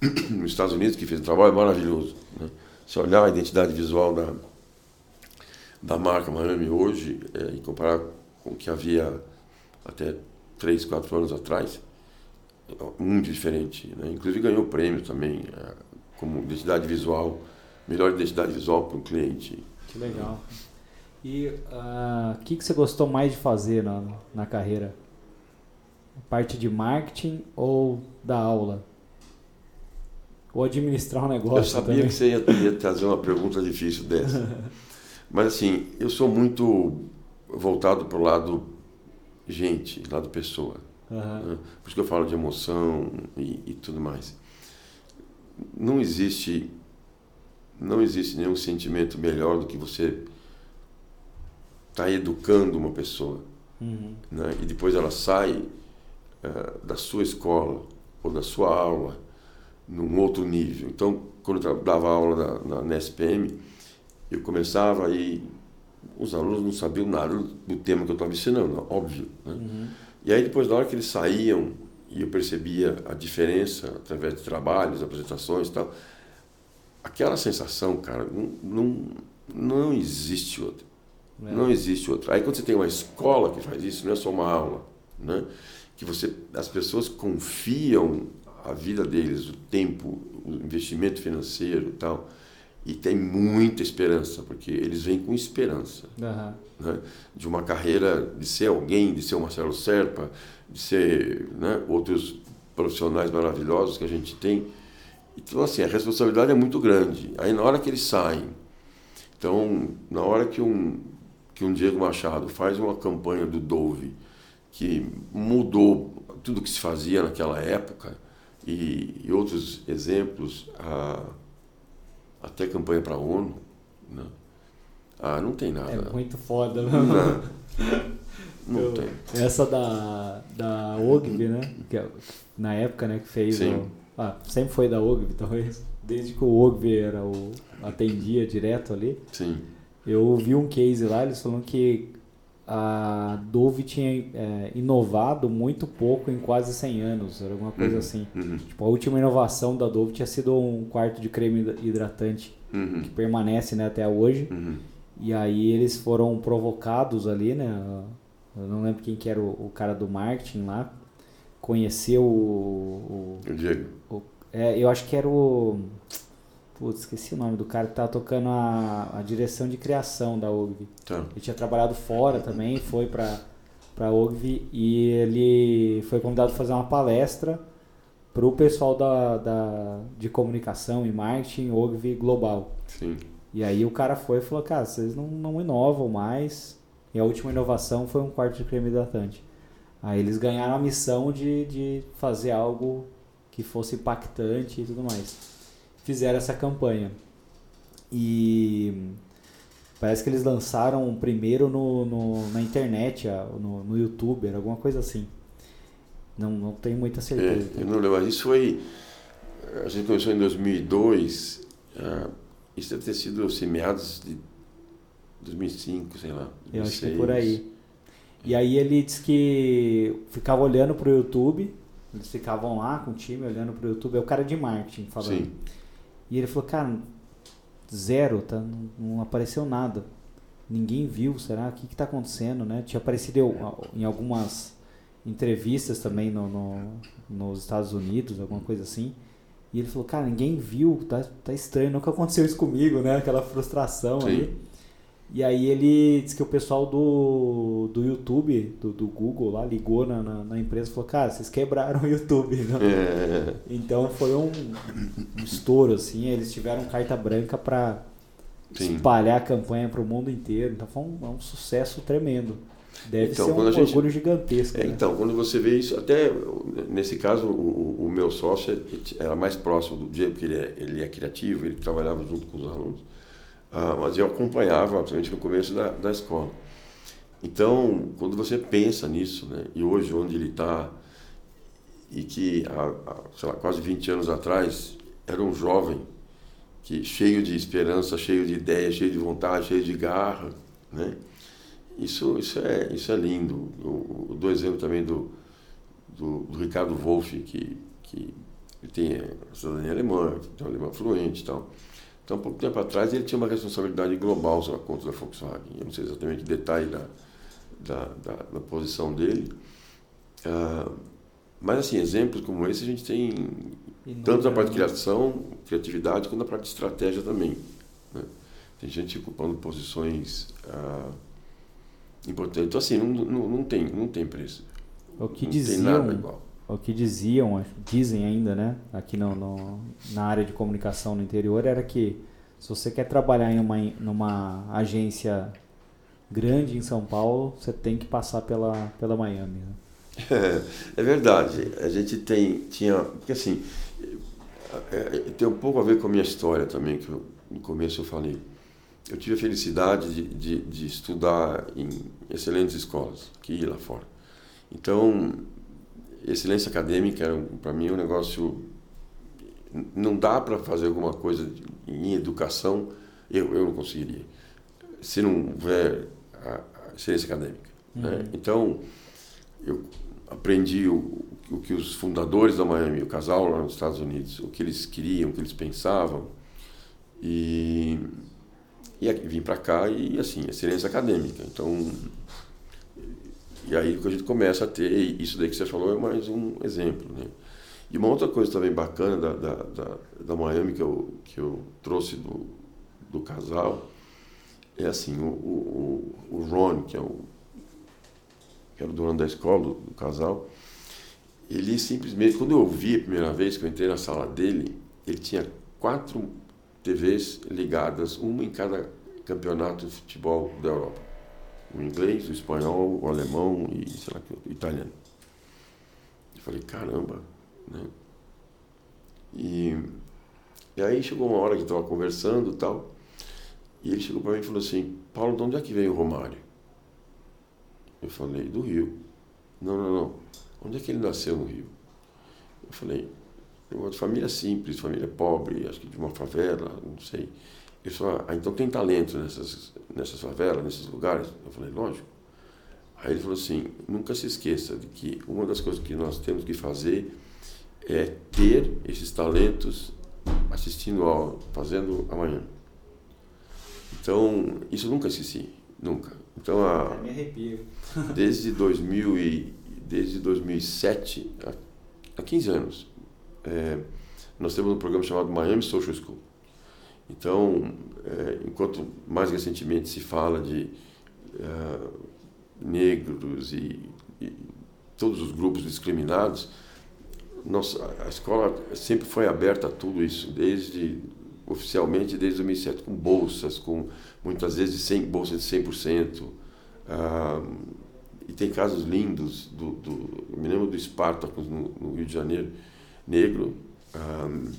[CLEARS THROAT] nos Estados Unidos, que fez um trabalho maravilhoso. Né? Se olhar a identidade visual da, da marca Miami hoje é, e comparar com o que havia até 3, 4 anos atrás, é muito diferente. Né? Inclusive ganhou prêmio também é, como identidade visual, melhor identidade visual para o cliente. Que legal. E o uh, ah, que, que você gostou mais de fazer na, na carreira? Parte de marketing ou da aula? Ou administrar um negócio? Eu sabia também? que você ia, ia trazer uma pergunta difícil dessa. [LAUGHS] Mas assim, eu sou muito voltado para o lado gente, lado pessoa. Uhum. Por isso que eu falo de emoção e, e tudo mais. Não existe, não existe nenhum sentimento melhor do que você está educando uma pessoa. Uhum. Né? E depois ela sai uh, da sua escola ou da sua aula num outro nível. Então, quando eu dava aula na, na, na SPM, eu começava aí, os alunos não sabiam nada do tema que eu estava ensinando, óbvio. Né? Uhum. E aí depois, na hora que eles saíam, e eu percebia a diferença através de trabalhos, apresentações e tal, aquela sensação, cara, não, não, não existe outra. É. Não existe outra. Aí quando você tem uma escola que faz isso, não é só uma aula, né? que você, as pessoas confiam a vida deles, o tempo, o investimento financeiro e tal, e tem muita esperança, porque eles vêm com esperança uhum. né? de uma carreira, de ser alguém, de ser o Marcelo Serpa, de ser né, outros profissionais maravilhosos que a gente tem. Então, assim, a responsabilidade é muito grande. Aí, na hora que eles saem, então, na hora que um, que um Diego Machado faz uma campanha do Dove, que mudou tudo que se fazia naquela época, e, e outros exemplos, a, até campanha para a ONU, né? ah, não tem nada. É muito foda, né? Não, [LAUGHS] não Eu, tem. Essa da, da OGV, né? Que, é, na época, né, que fez. Sim. O, ah, sempre foi da OGV, talvez. Desde que o OGV era o, atendia direto ali. Sim. Eu vi um case lá, eles falando que a Dove tinha é, inovado muito pouco em quase 100 anos, era alguma coisa uhum, assim. Uhum. Tipo, a última inovação da Dove tinha sido um quarto de creme hidratante uhum. que permanece né, até hoje. Uhum. E aí eles foram provocados ali, né? Eu não lembro quem que era o, o cara do marketing lá. Conheceu o. O, o Diego. O, é, eu acho que era o. Putz, esqueci o nome do cara que tava tocando a, a direção de criação da OGV. Tá. Ele tinha trabalhado fora também, foi para para OGV e ele foi convidado a fazer uma palestra para o pessoal da, da, de comunicação e marketing OGV Global. Sim. E aí o cara foi e falou, cara, vocês não, não inovam mais. E a última inovação foi um quarto de creme hidratante. Aí eles ganharam a missão de, de fazer algo que fosse impactante e tudo mais fizeram essa campanha. E parece que eles lançaram primeiro no, no na internet, no, no YouTube, era alguma coisa assim. Não, não tenho muita certeza. É, eu não lembro, isso foi. A gente começou em 2002. Uh, isso deve ter sido assim, meados de 2005, sei lá. 2006. Eu acho que é por aí. E aí ele disse que ficava olhando pro YouTube, eles ficavam lá com o time olhando pro YouTube, é o cara de marketing falando. Sim. E ele falou, cara, zero, tá? Não, apareceu nada. Ninguém viu, será? O que está acontecendo, né? Tinha aparecido em algumas entrevistas também no, no, nos Estados Unidos, alguma coisa assim. E ele falou, cara, ninguém viu, tá, tá estranho, nunca aconteceu isso comigo, né? Aquela frustração Sim. ali. E aí ele disse que o pessoal do, do YouTube, do, do Google lá, ligou na, na, na, empresa e falou, cara, vocês quebraram o YouTube. É. Então foi um, um, estouro, assim, eles tiveram carta branca para espalhar a campanha para o mundo inteiro. Então foi um, é um sucesso tremendo. Deve então, ser um gente, orgulho gigantesco. É, né? Então, quando você vê isso, até nesse caso, o, o meu sócio era mais próximo do Diego, porque ele é, ele é criativo, ele trabalhava junto com os alunos. Ah, mas eu acompanhava, principalmente no começo da, da escola. Então, quando você pensa nisso, né, e hoje onde ele está, e que há, sei lá, quase 20 anos atrás era um jovem que cheio de esperança, cheio de ideia, cheio de vontade, cheio de garra, né? Isso, isso, é, isso é lindo. Eu, eu dou exemplo também do, do, do Ricardo Wolff, que, que tem cidadania alemã, tem um alemão fluente e tal. Então, pouco tempo atrás, ele tinha uma responsabilidade global sobre a conta da Volkswagen. Eu não sei exatamente o detalhe da, da, da, da posição dele. Uh, mas, assim, exemplos como esse a gente tem tanto na parte de criação, criatividade, quanto na parte de estratégia também. Né? Tem gente ocupando posições uh, importantes. Então, assim, não, não, não, tem, não tem preço. O que não diziam, tem nada igual o que diziam, dizem ainda, né, aqui no, no, na área de comunicação no interior, era que se você quer trabalhar em uma numa agência grande em São Paulo, você tem que passar pela, pela Miami. Né? É, [LAUGHS] é verdade. A gente tem, tinha, porque assim, é, é, tem um pouco a ver com a minha história também, que eu, no começo eu falei. Eu tive a felicidade de, de, de estudar em excelentes escolas, aqui e lá fora. Então, excelência acadêmica era para mim um negócio não dá para fazer alguma coisa em educação, eu, eu não conseguiria, se não houver a, a ciência acadêmica. Né? Uhum. Né? Então, eu aprendi o, o que os fundadores da Miami, o casal lá nos Estados Unidos, o que eles queriam, o que eles pensavam, e, e vim para cá e, assim, excelência acadêmica. Então, e aí que a gente começa a ter, isso daí que você falou é mais um exemplo, né? E uma outra coisa também bacana da, da, da, da Miami que eu, que eu trouxe do, do casal é assim, o, o, o Ron, que é o, que era o dono da escola, do, do casal, ele simplesmente, quando eu vi a primeira vez que eu entrei na sala dele, ele tinha quatro TVs ligadas, uma em cada campeonato de futebol da Europa. O inglês, o espanhol, o alemão e, sei lá, o italiano. Eu falei, caramba, né? E, e aí chegou uma hora que estava conversando e tal, e ele chegou para mim e falou assim, Paulo, de onde é que veio o Romário? Eu falei, do Rio. Não, não, não. Onde é que ele nasceu no Rio? Eu falei, uma família simples, família pobre, acho que de uma favela, não sei. Ele falou, ah, então tem talento nessas, nessas favelas, nesses lugares? Eu falei, lógico. Aí ele falou assim, nunca se esqueça de que uma das coisas que nós temos que fazer é ter esses talentos assistindo ao, fazendo amanhã. Então, isso eu nunca esqueci, nunca. Então, a, me arrepio. [LAUGHS] desde 2000 e, desde 2007, há, há 15 anos, é, nós temos um programa chamado Miami Social School. Então, é, enquanto mais recentemente se fala de é, negros e, e, todos os grupos discriminados, nossa, a escola sempre foi aberta a tudo isso, desde oficialmente desde 2007, com bolsas, com muitas vezes 100, bolsas de 100%. Ah, e tem casos lindos, do, do, eu me lembro do Spartacus no, no Rio de Janeiro, negro, um,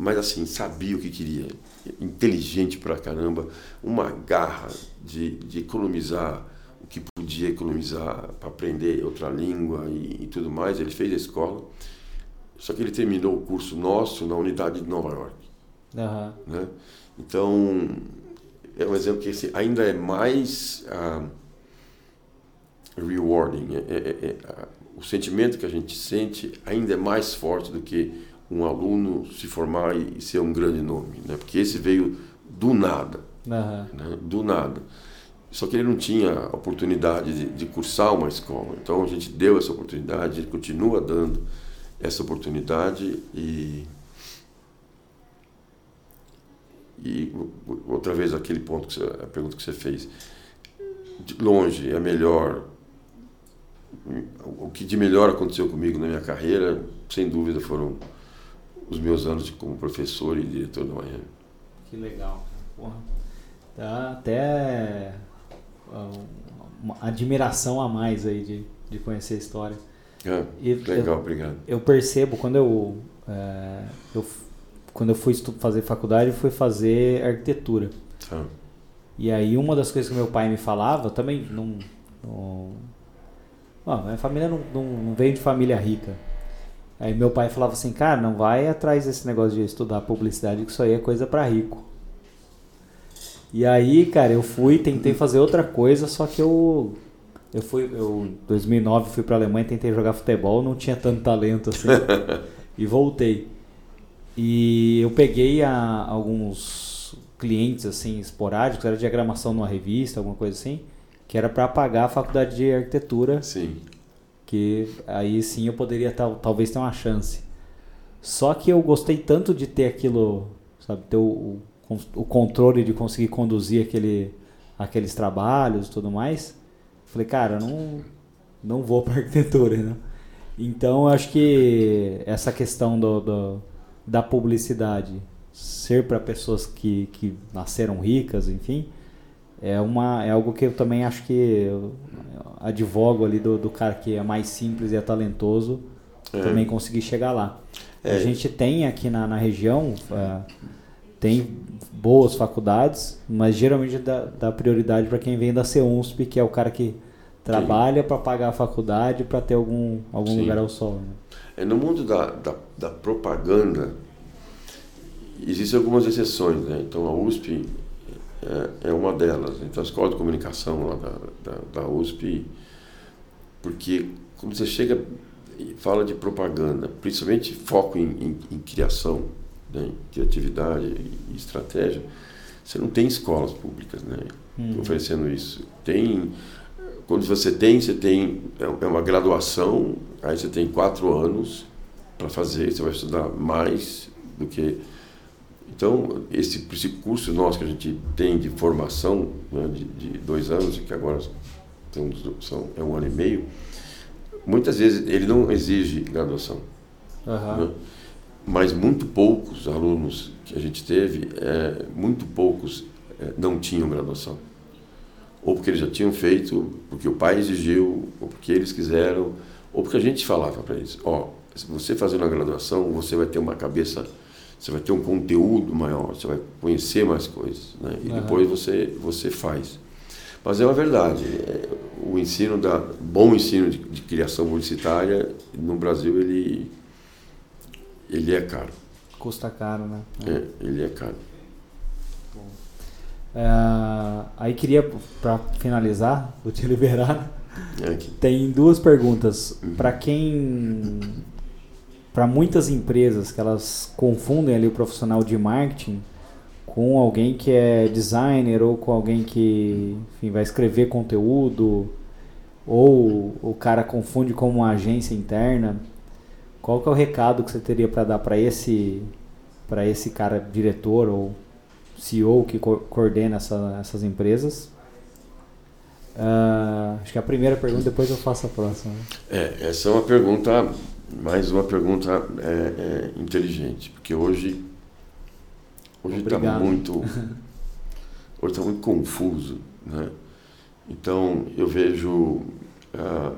mas assim, sabia o que queria, inteligente pra caramba, uma garra de, de economizar o que podia economizar para aprender outra língua e, e, tudo mais. Ele fez a escola, só que ele terminou o curso nosso na unidade de Nova York. Uhum. Né? Então, é um exemplo que assim, ainda é mais uh, rewarding. É, é, é o sentimento que a gente sente ainda é mais forte do que um aluno se formar e ser um grande nome, né? Porque esse veio do nada, uhum. né? do nada. Só que ele não tinha oportunidade de, de, cursar uma escola. Então a gente deu essa oportunidade, a gente continua dando essa oportunidade e e outra vez aquele ponto que você, a pergunta que você fez, de longe é melhor o que de melhor aconteceu comigo na minha carreira, sem dúvida, foram os meus anos de, como professor e diretor da Miami. Que legal. Porra. Dá até uma admiração a mais aí de, de conhecer a história. É, e legal, eu, obrigado. Eu percebo quando eu, é, eu quando eu fui fazer faculdade, eu fui fazer arquitetura. Ah. E aí uma das coisas que meu pai me falava, também não, não Bom, minha família não, não, não veio de família rica. Aí meu pai falava assim, cara, não vai atrás desse negócio de estudar publicidade, que isso aí é coisa para rico. E aí, cara, eu fui, tentei fazer outra coisa, só que eu eu fui, eu 2009 fui para Alemanha, tentei jogar futebol, não tinha tanto talento assim. [LAUGHS] e voltei. E eu peguei a, alguns clientes assim esporádicos, era diagramação numa revista, alguma coisa assim que era para pagar a faculdade de arquitetura. Sim. Que aí sim eu poderia tal, talvez ter uma chance. Só que eu gostei tanto de ter aquilo, sabe, ter o, o, o controle de conseguir conduzir aquele, aqueles trabalhos e tudo mais. Falei, cara, não, não vou para [LAUGHS] arquitetura, né? Então, acho que essa questão do, do da publicidade ser para pessoas que, que nasceram ricas, enfim, é, uma, é algo que eu também acho que advogo ali do, do cara que é mais simples e é talentoso é. também conseguir chegar lá. É. A gente tem aqui na, na região, é, tem boas faculdades, mas geralmente dá, dá prioridade para quem vem da CEUNSP, que é o cara que trabalha para pagar a faculdade para ter algum, algum lugar ao sol. Né? É, no mundo da, da, da propaganda, existem algumas exceções, né? Então a USP é, é, uma delas. Então a escola de comunicação lá da, da, da USP, porque quando você chega e fala de propaganda, principalmente foco em, em, em criação, né? criatividade e estratégia, você não tem escolas públicas né? Hum. oferecendo isso. Tem quando você tem, você tem é, é uma graduação, aí você tem quatro anos para fazer, você vai estudar mais do que então, esse, esse curso nosso que a gente tem de formação, né, de, de, dois anos, que agora são, são, é um ano e meio, muitas vezes ele não exige graduação. Uhum. Né? Mas muito poucos alunos que a gente teve, é, muito poucos é, não tinham graduação. Ou porque eles já tinham feito, porque o pai exigiu, ou porque eles quiseram, ou porque a gente falava para eles: ó, oh, se você fazer uma graduação, você vai ter uma cabeça você vai ter um conteúdo maior, você vai conhecer mais coisas, né? E uhum. depois você você faz. Mas é uma verdade, é, o ensino da bom ensino de, de, criação publicitária no Brasil ele ele é caro. Custa caro, né? É, ele é caro. É, aí queria para finalizar, vou te [LAUGHS] liberar. É Tem duas perguntas uhum. para quem para muitas empresas que elas confundem ali o profissional de marketing com alguém que é designer ou com alguém que enfim, vai escrever conteúdo ou o cara confunde como uma agência interna. Qual que é o recado que você teria para dar para esse para esse cara diretor ou CEO que co coordena essa, essas empresas? Uh, acho que a primeira pergunta, depois eu faço a próxima. É, essa é uma pergunta mais uma pergunta é, é, inteligente, porque hoje hoje está muito [LAUGHS] hoje está muito confuso, né? Então eu vejo ah,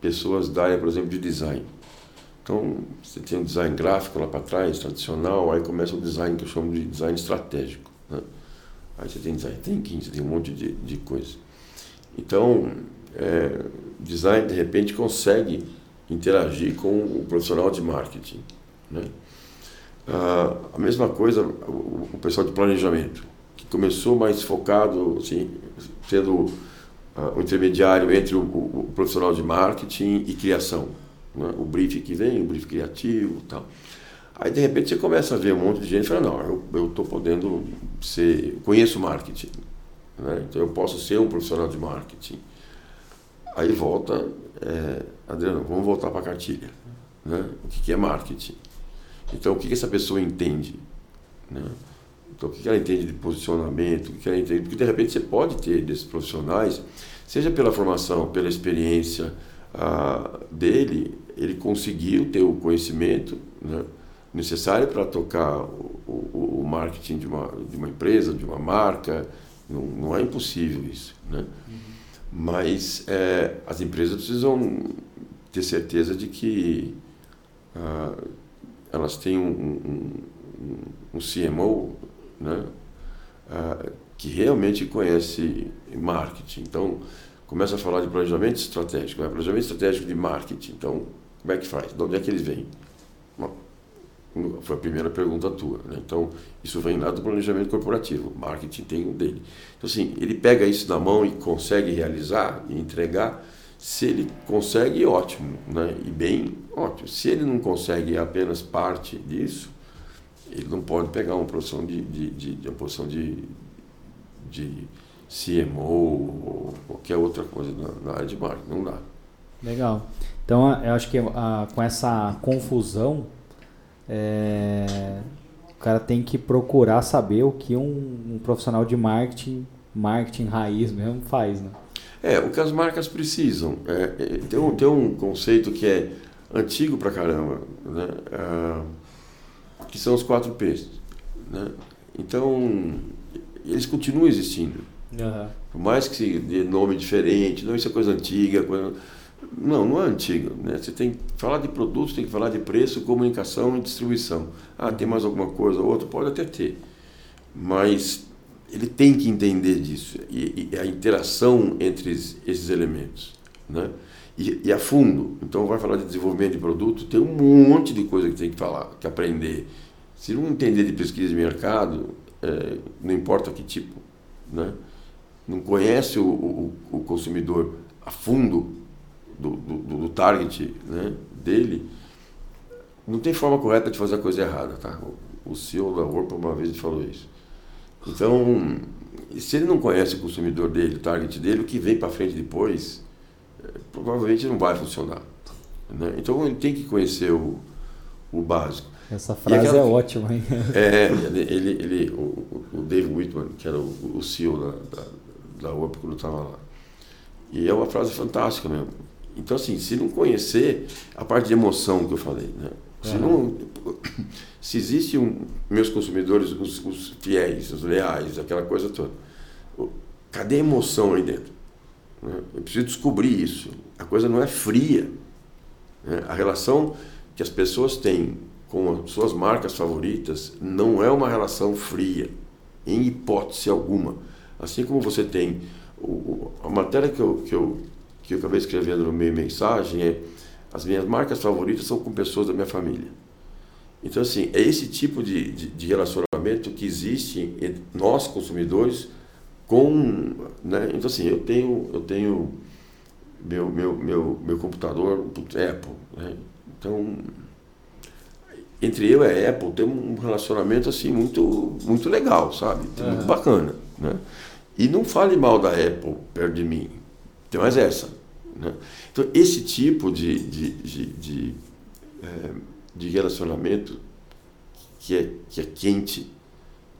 pessoas da área, por exemplo, de design. Então você tem um design gráfico lá para trás, tradicional, aí começa o design que eu chamo de design estratégico. Né? Aí você tem design thinking, você tem um monte de, de coisa. Então, é, design de repente consegue interagir com o profissional de marketing. Né? Ah, a mesma coisa o, pessoal de planejamento, que começou mais focado, assim, sendo ah, o intermediário entre o, o, profissional de marketing e criação. Né? O brief que vem, o brief criativo tal. Aí, de repente, você começa a ver um monte de gente falando, não, eu estou podendo ser... Conheço marketing, né? então eu posso ser um profissional de marketing. Aí volta é, Adriano, vamos voltar para a cartilha. Né? O que, é marketing? Então, o que, essa pessoa entende? Né? Então, o que, ela entende de posicionamento? O que, ela entende? Porque, de repente, você pode ter desses profissionais, seja pela formação, pela experiência ah, dele, ele conseguiu ter o conhecimento né, necessário para tocar o, o, o, marketing de uma, de uma empresa, de uma marca. Não, não é impossível isso. Né? Uhum. Mas é, as empresas precisam ter certeza de que ah, elas têm um, um, um, CMO né, ah, que realmente conhece marketing. Então, começa a falar de planejamento estratégico, né? planejamento estratégico de marketing. Então, como é que faz? De onde é que eles vêm? Foi a primeira pergunta tua. Né? Então, isso vem lá do planejamento corporativo. O marketing tem um dele. Então, assim, ele pega isso na mão e consegue realizar e entregar. Se ele consegue, ótimo. Né? E bem, ótimo. Se ele não consegue apenas parte disso, ele não pode pegar uma posição de, de, de, de uma posição de, de CMO ou qualquer outra coisa na, na área de marketing. Não dá. Legal. Então, eu acho que a, com essa confusão é, o cara tem que procurar saber o que um, um, profissional de marketing, marketing raiz mesmo, faz, né? É, o que as marcas precisam. É, é, tem, um, tem um conceito que é antigo pra caramba, né? Ah, que são os quatro P's. Né? Então, eles continuam existindo. Uhum. Por mais que se dê nome diferente, não, isso é coisa antiga, coisa não, não é antigo. Né? Você tem que falar de produtos, tem que falar de preço, comunicação e distribuição. Ah, tem mais alguma coisa ou outra? Pode até ter. Mas ele tem que entender disso e, e a interação entre esses elementos. Né? E, e, a fundo. Então, vai falar de desenvolvimento de produto, tem um monte de coisa que tem que falar, que aprender. Se não entender de pesquisa de mercado, é, não importa que tipo, né? não conhece o, o, o consumidor a fundo do, do, do target né, dele, não tem forma correta de fazer a coisa errada. Tá? O, o CEO da Orpa uma vez falou isso. Então, se ele não conhece o consumidor dele, o target dele, o que vem para frente depois, é, provavelmente não vai funcionar. Né? Então, ele tem que conhecer o, o básico. Essa frase aquela, é ótima, hein? [LAUGHS] É, ele, ele, o, o Dave Whitman, que era o, o CEO da, da, da OPA quando estava lá. E é uma frase fantástica mesmo. Então, assim, se não conhecer a parte de emoção que eu falei, né? Se, não, [COUGHS] se existe um, meus consumidores, os, os, fiéis, os leais, aquela coisa toda, cadê a emoção aí dentro? Né? Eu preciso descobrir isso. A coisa não é fria. Né? A relação que as pessoas têm com as suas marcas favoritas não é uma relação fria, em hipótese alguma. Assim como você tem a matéria que eu, que, eu, que eu acabei escrevendo no meio mensagem é as minhas marcas favoritas são com pessoas da minha família. Então, assim, é esse tipo de, de, de relacionamento que existe entre nós, consumidores, com... Né? Então, assim, eu tenho, eu tenho meu, meu, meu, meu computador Apple. Né? Então, entre eu e a Apple tem um relacionamento assim muito, muito legal, sabe? Muito bacana. Né? E não fale mal da Apple perto de mim. Tem mais essa. Né? Então, esse tipo de, de, de, de, é, de relacionamento que é, que é quente,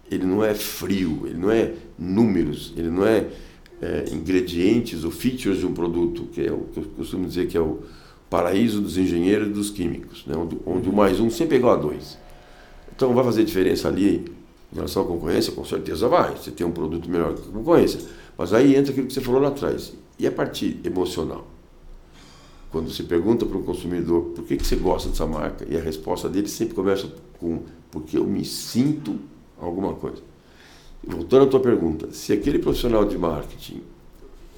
ele não é frio, ele não é números, ele não é, é ingredientes ou features de um produto, que é o que eu costumo dizer que é o paraíso dos engenheiros e dos químicos, né? onde, onde o mais um sempre é igual a dois. Então, vai fazer diferença ali em relação à concorrência? Com certeza vai. Você tem um produto melhor que a concorrência. Mas aí entra aquilo que você falou lá atrás. E a parte emocional? Quando você pergunta para o consumidor por que, que você gosta dessa marca, e a resposta dele sempre começa com porque eu me sinto alguma coisa. Voltando à tua pergunta, se aquele profissional de marketing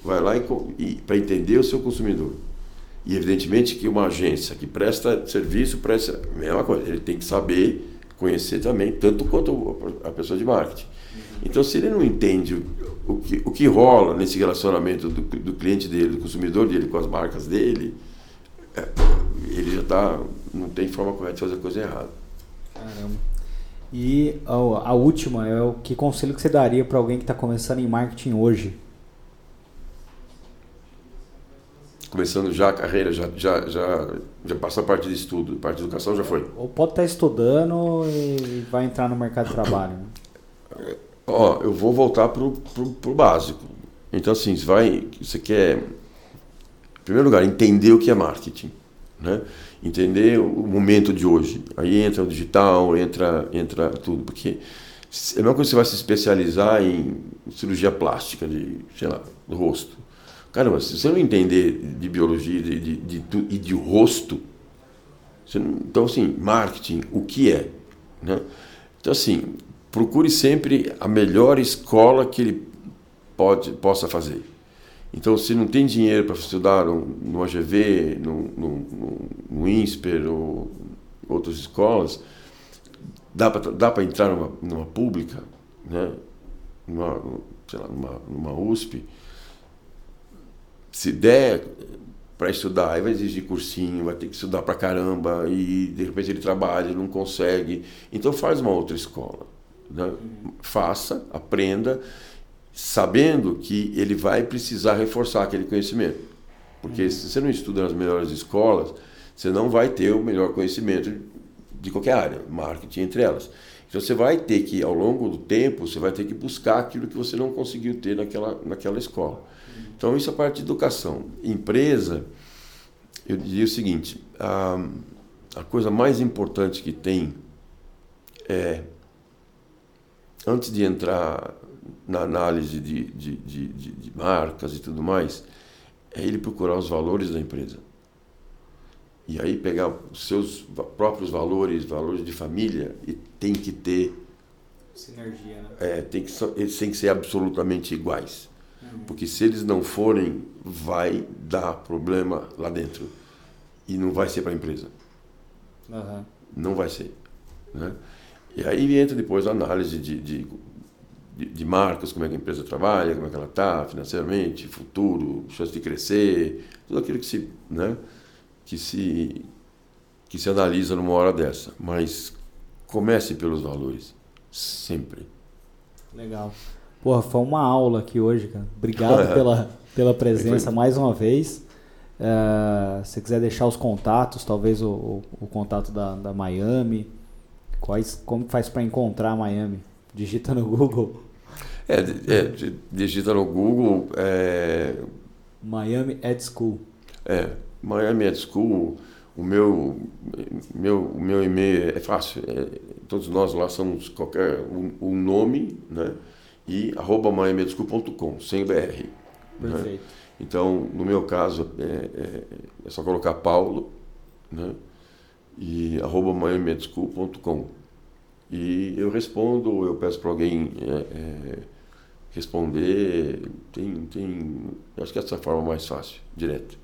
vai lá para entender o seu consumidor, e evidentemente que uma agência que presta serviço, presta a mesma coisa, ele tem que saber conhecer também, tanto quanto a pessoa de marketing. Então, se ele não entende o que, o que rola nesse relacionamento do, do cliente dele, do consumidor dele com as marcas dele, é, ele já está, não tem forma correta de fazer a coisa errada. Caramba. E a, a última é o que conselho que você daria para alguém que está começando em marketing hoje? começando já a carreira, já, já, já, já passou a parte de estudo, a parte de educação já foi. Ou pode estar estudando e vai entrar no mercado de trabalho. Né? [COUGHS] Ó, eu vou voltar pro, pro, pro básico. Então, assim, você vai, você quer, em primeiro lugar, entender o que é marketing, né? Entender o momento de hoje. Aí entra o digital, entra, entra tudo, porque é a mesma coisa que você vai se especializar em cirurgia plástica de, sei lá, do rosto Caramba, se você não entender de biologia de, de, de, de e de rosto, não, então assim, marketing, o que é? Né? Então assim, procure sempre a melhor escola que ele pode, possa fazer. Então, se não tem dinheiro para estudar no, AGV, no, no, no INSPER ou outras escolas, dá para entrar numa, numa pública, né? numa, sei lá, numa, numa USP, se der para estudar, aí vai exigir cursinho, vai ter que estudar para caramba e de repente ele trabalha, não consegue. Então faz uma outra escola. Né? Faça, aprenda, sabendo que ele vai precisar reforçar aquele conhecimento. Porque uhum. se você não estuda nas melhores escolas, você não vai ter o melhor conhecimento de qualquer área, marketing entre elas. Então você vai ter que, ao longo do tempo, você vai ter que buscar aquilo que você não conseguiu ter naquela, naquela escola. Então, isso é a parte de educação. Empresa, eu diria o seguinte: a, a coisa mais importante que tem é, antes de entrar na análise de, de, de, de, marcas e tudo mais, é ele procurar os valores da empresa. E aí pegar os seus próprios valores, valores de família, e tem que ter. Sinergia, né? É, tem que, eles têm que ser absolutamente iguais. Porque se eles não forem, vai dar problema lá dentro. E não vai ser para a empresa. Uhum. Não vai ser. Né? E aí entra depois a análise de, de, de, de marcas, como é que a empresa trabalha, como é que ela está financeiramente, futuro, chance de crescer, tudo aquilo que se, né, que se, que se analisa numa hora dessa. Mas comece pelos valores, sempre. Legal. Porra, foi uma aula aqui hoje, cara. Obrigado [LAUGHS] pela, pela presença mais uma vez. Uh, se quiser deixar os contatos, talvez o, o, o contato da, da Miami, quais, como faz para encontrar Miami? Digita no Google. É, é digita no Google. É... Miami Ed School. É, Miami Ed School. O meu, meu, o meu e-mail é fácil. É, todos nós lá somos qualquer um, um nome, né? E arroba miamiedschool.com, sem BR. Né? Perfeito. Né? Então, no meu caso, é, é, é só colocar Paulo, né? E arroba miamiedschool.com. E eu respondo, eu peço para alguém é, é, responder. Tem, tem, acho que essa é a forma mais fácil, direto.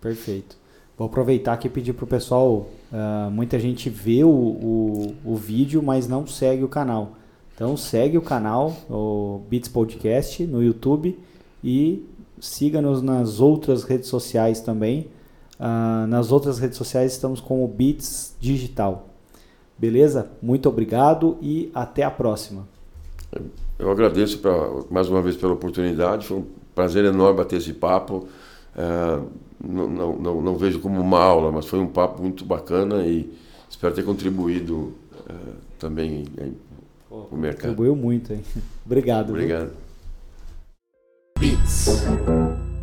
Perfeito. Vou aproveitar aqui e pedir para o pessoal. Uh, muita gente vê o, o, o, vídeo, mas não segue o canal. Então segue o canal, o Beats Podcast, no YouTube e siga-nos nas outras redes sociais também. Uh, nas outras redes sociais estamos com o Beats Digital. Beleza? Muito obrigado e até a próxima. Eu agradeço pra, mais uma vez pela oportunidade. Foi um prazer enorme bater esse papo. É, não, não, não, não, vejo como uma aula, mas foi um papo muito bacana e espero ter contribuído é, também para o mercado. Contribuiu muito, hein? Obrigado. [LAUGHS] Obrigado. Viu? Beats.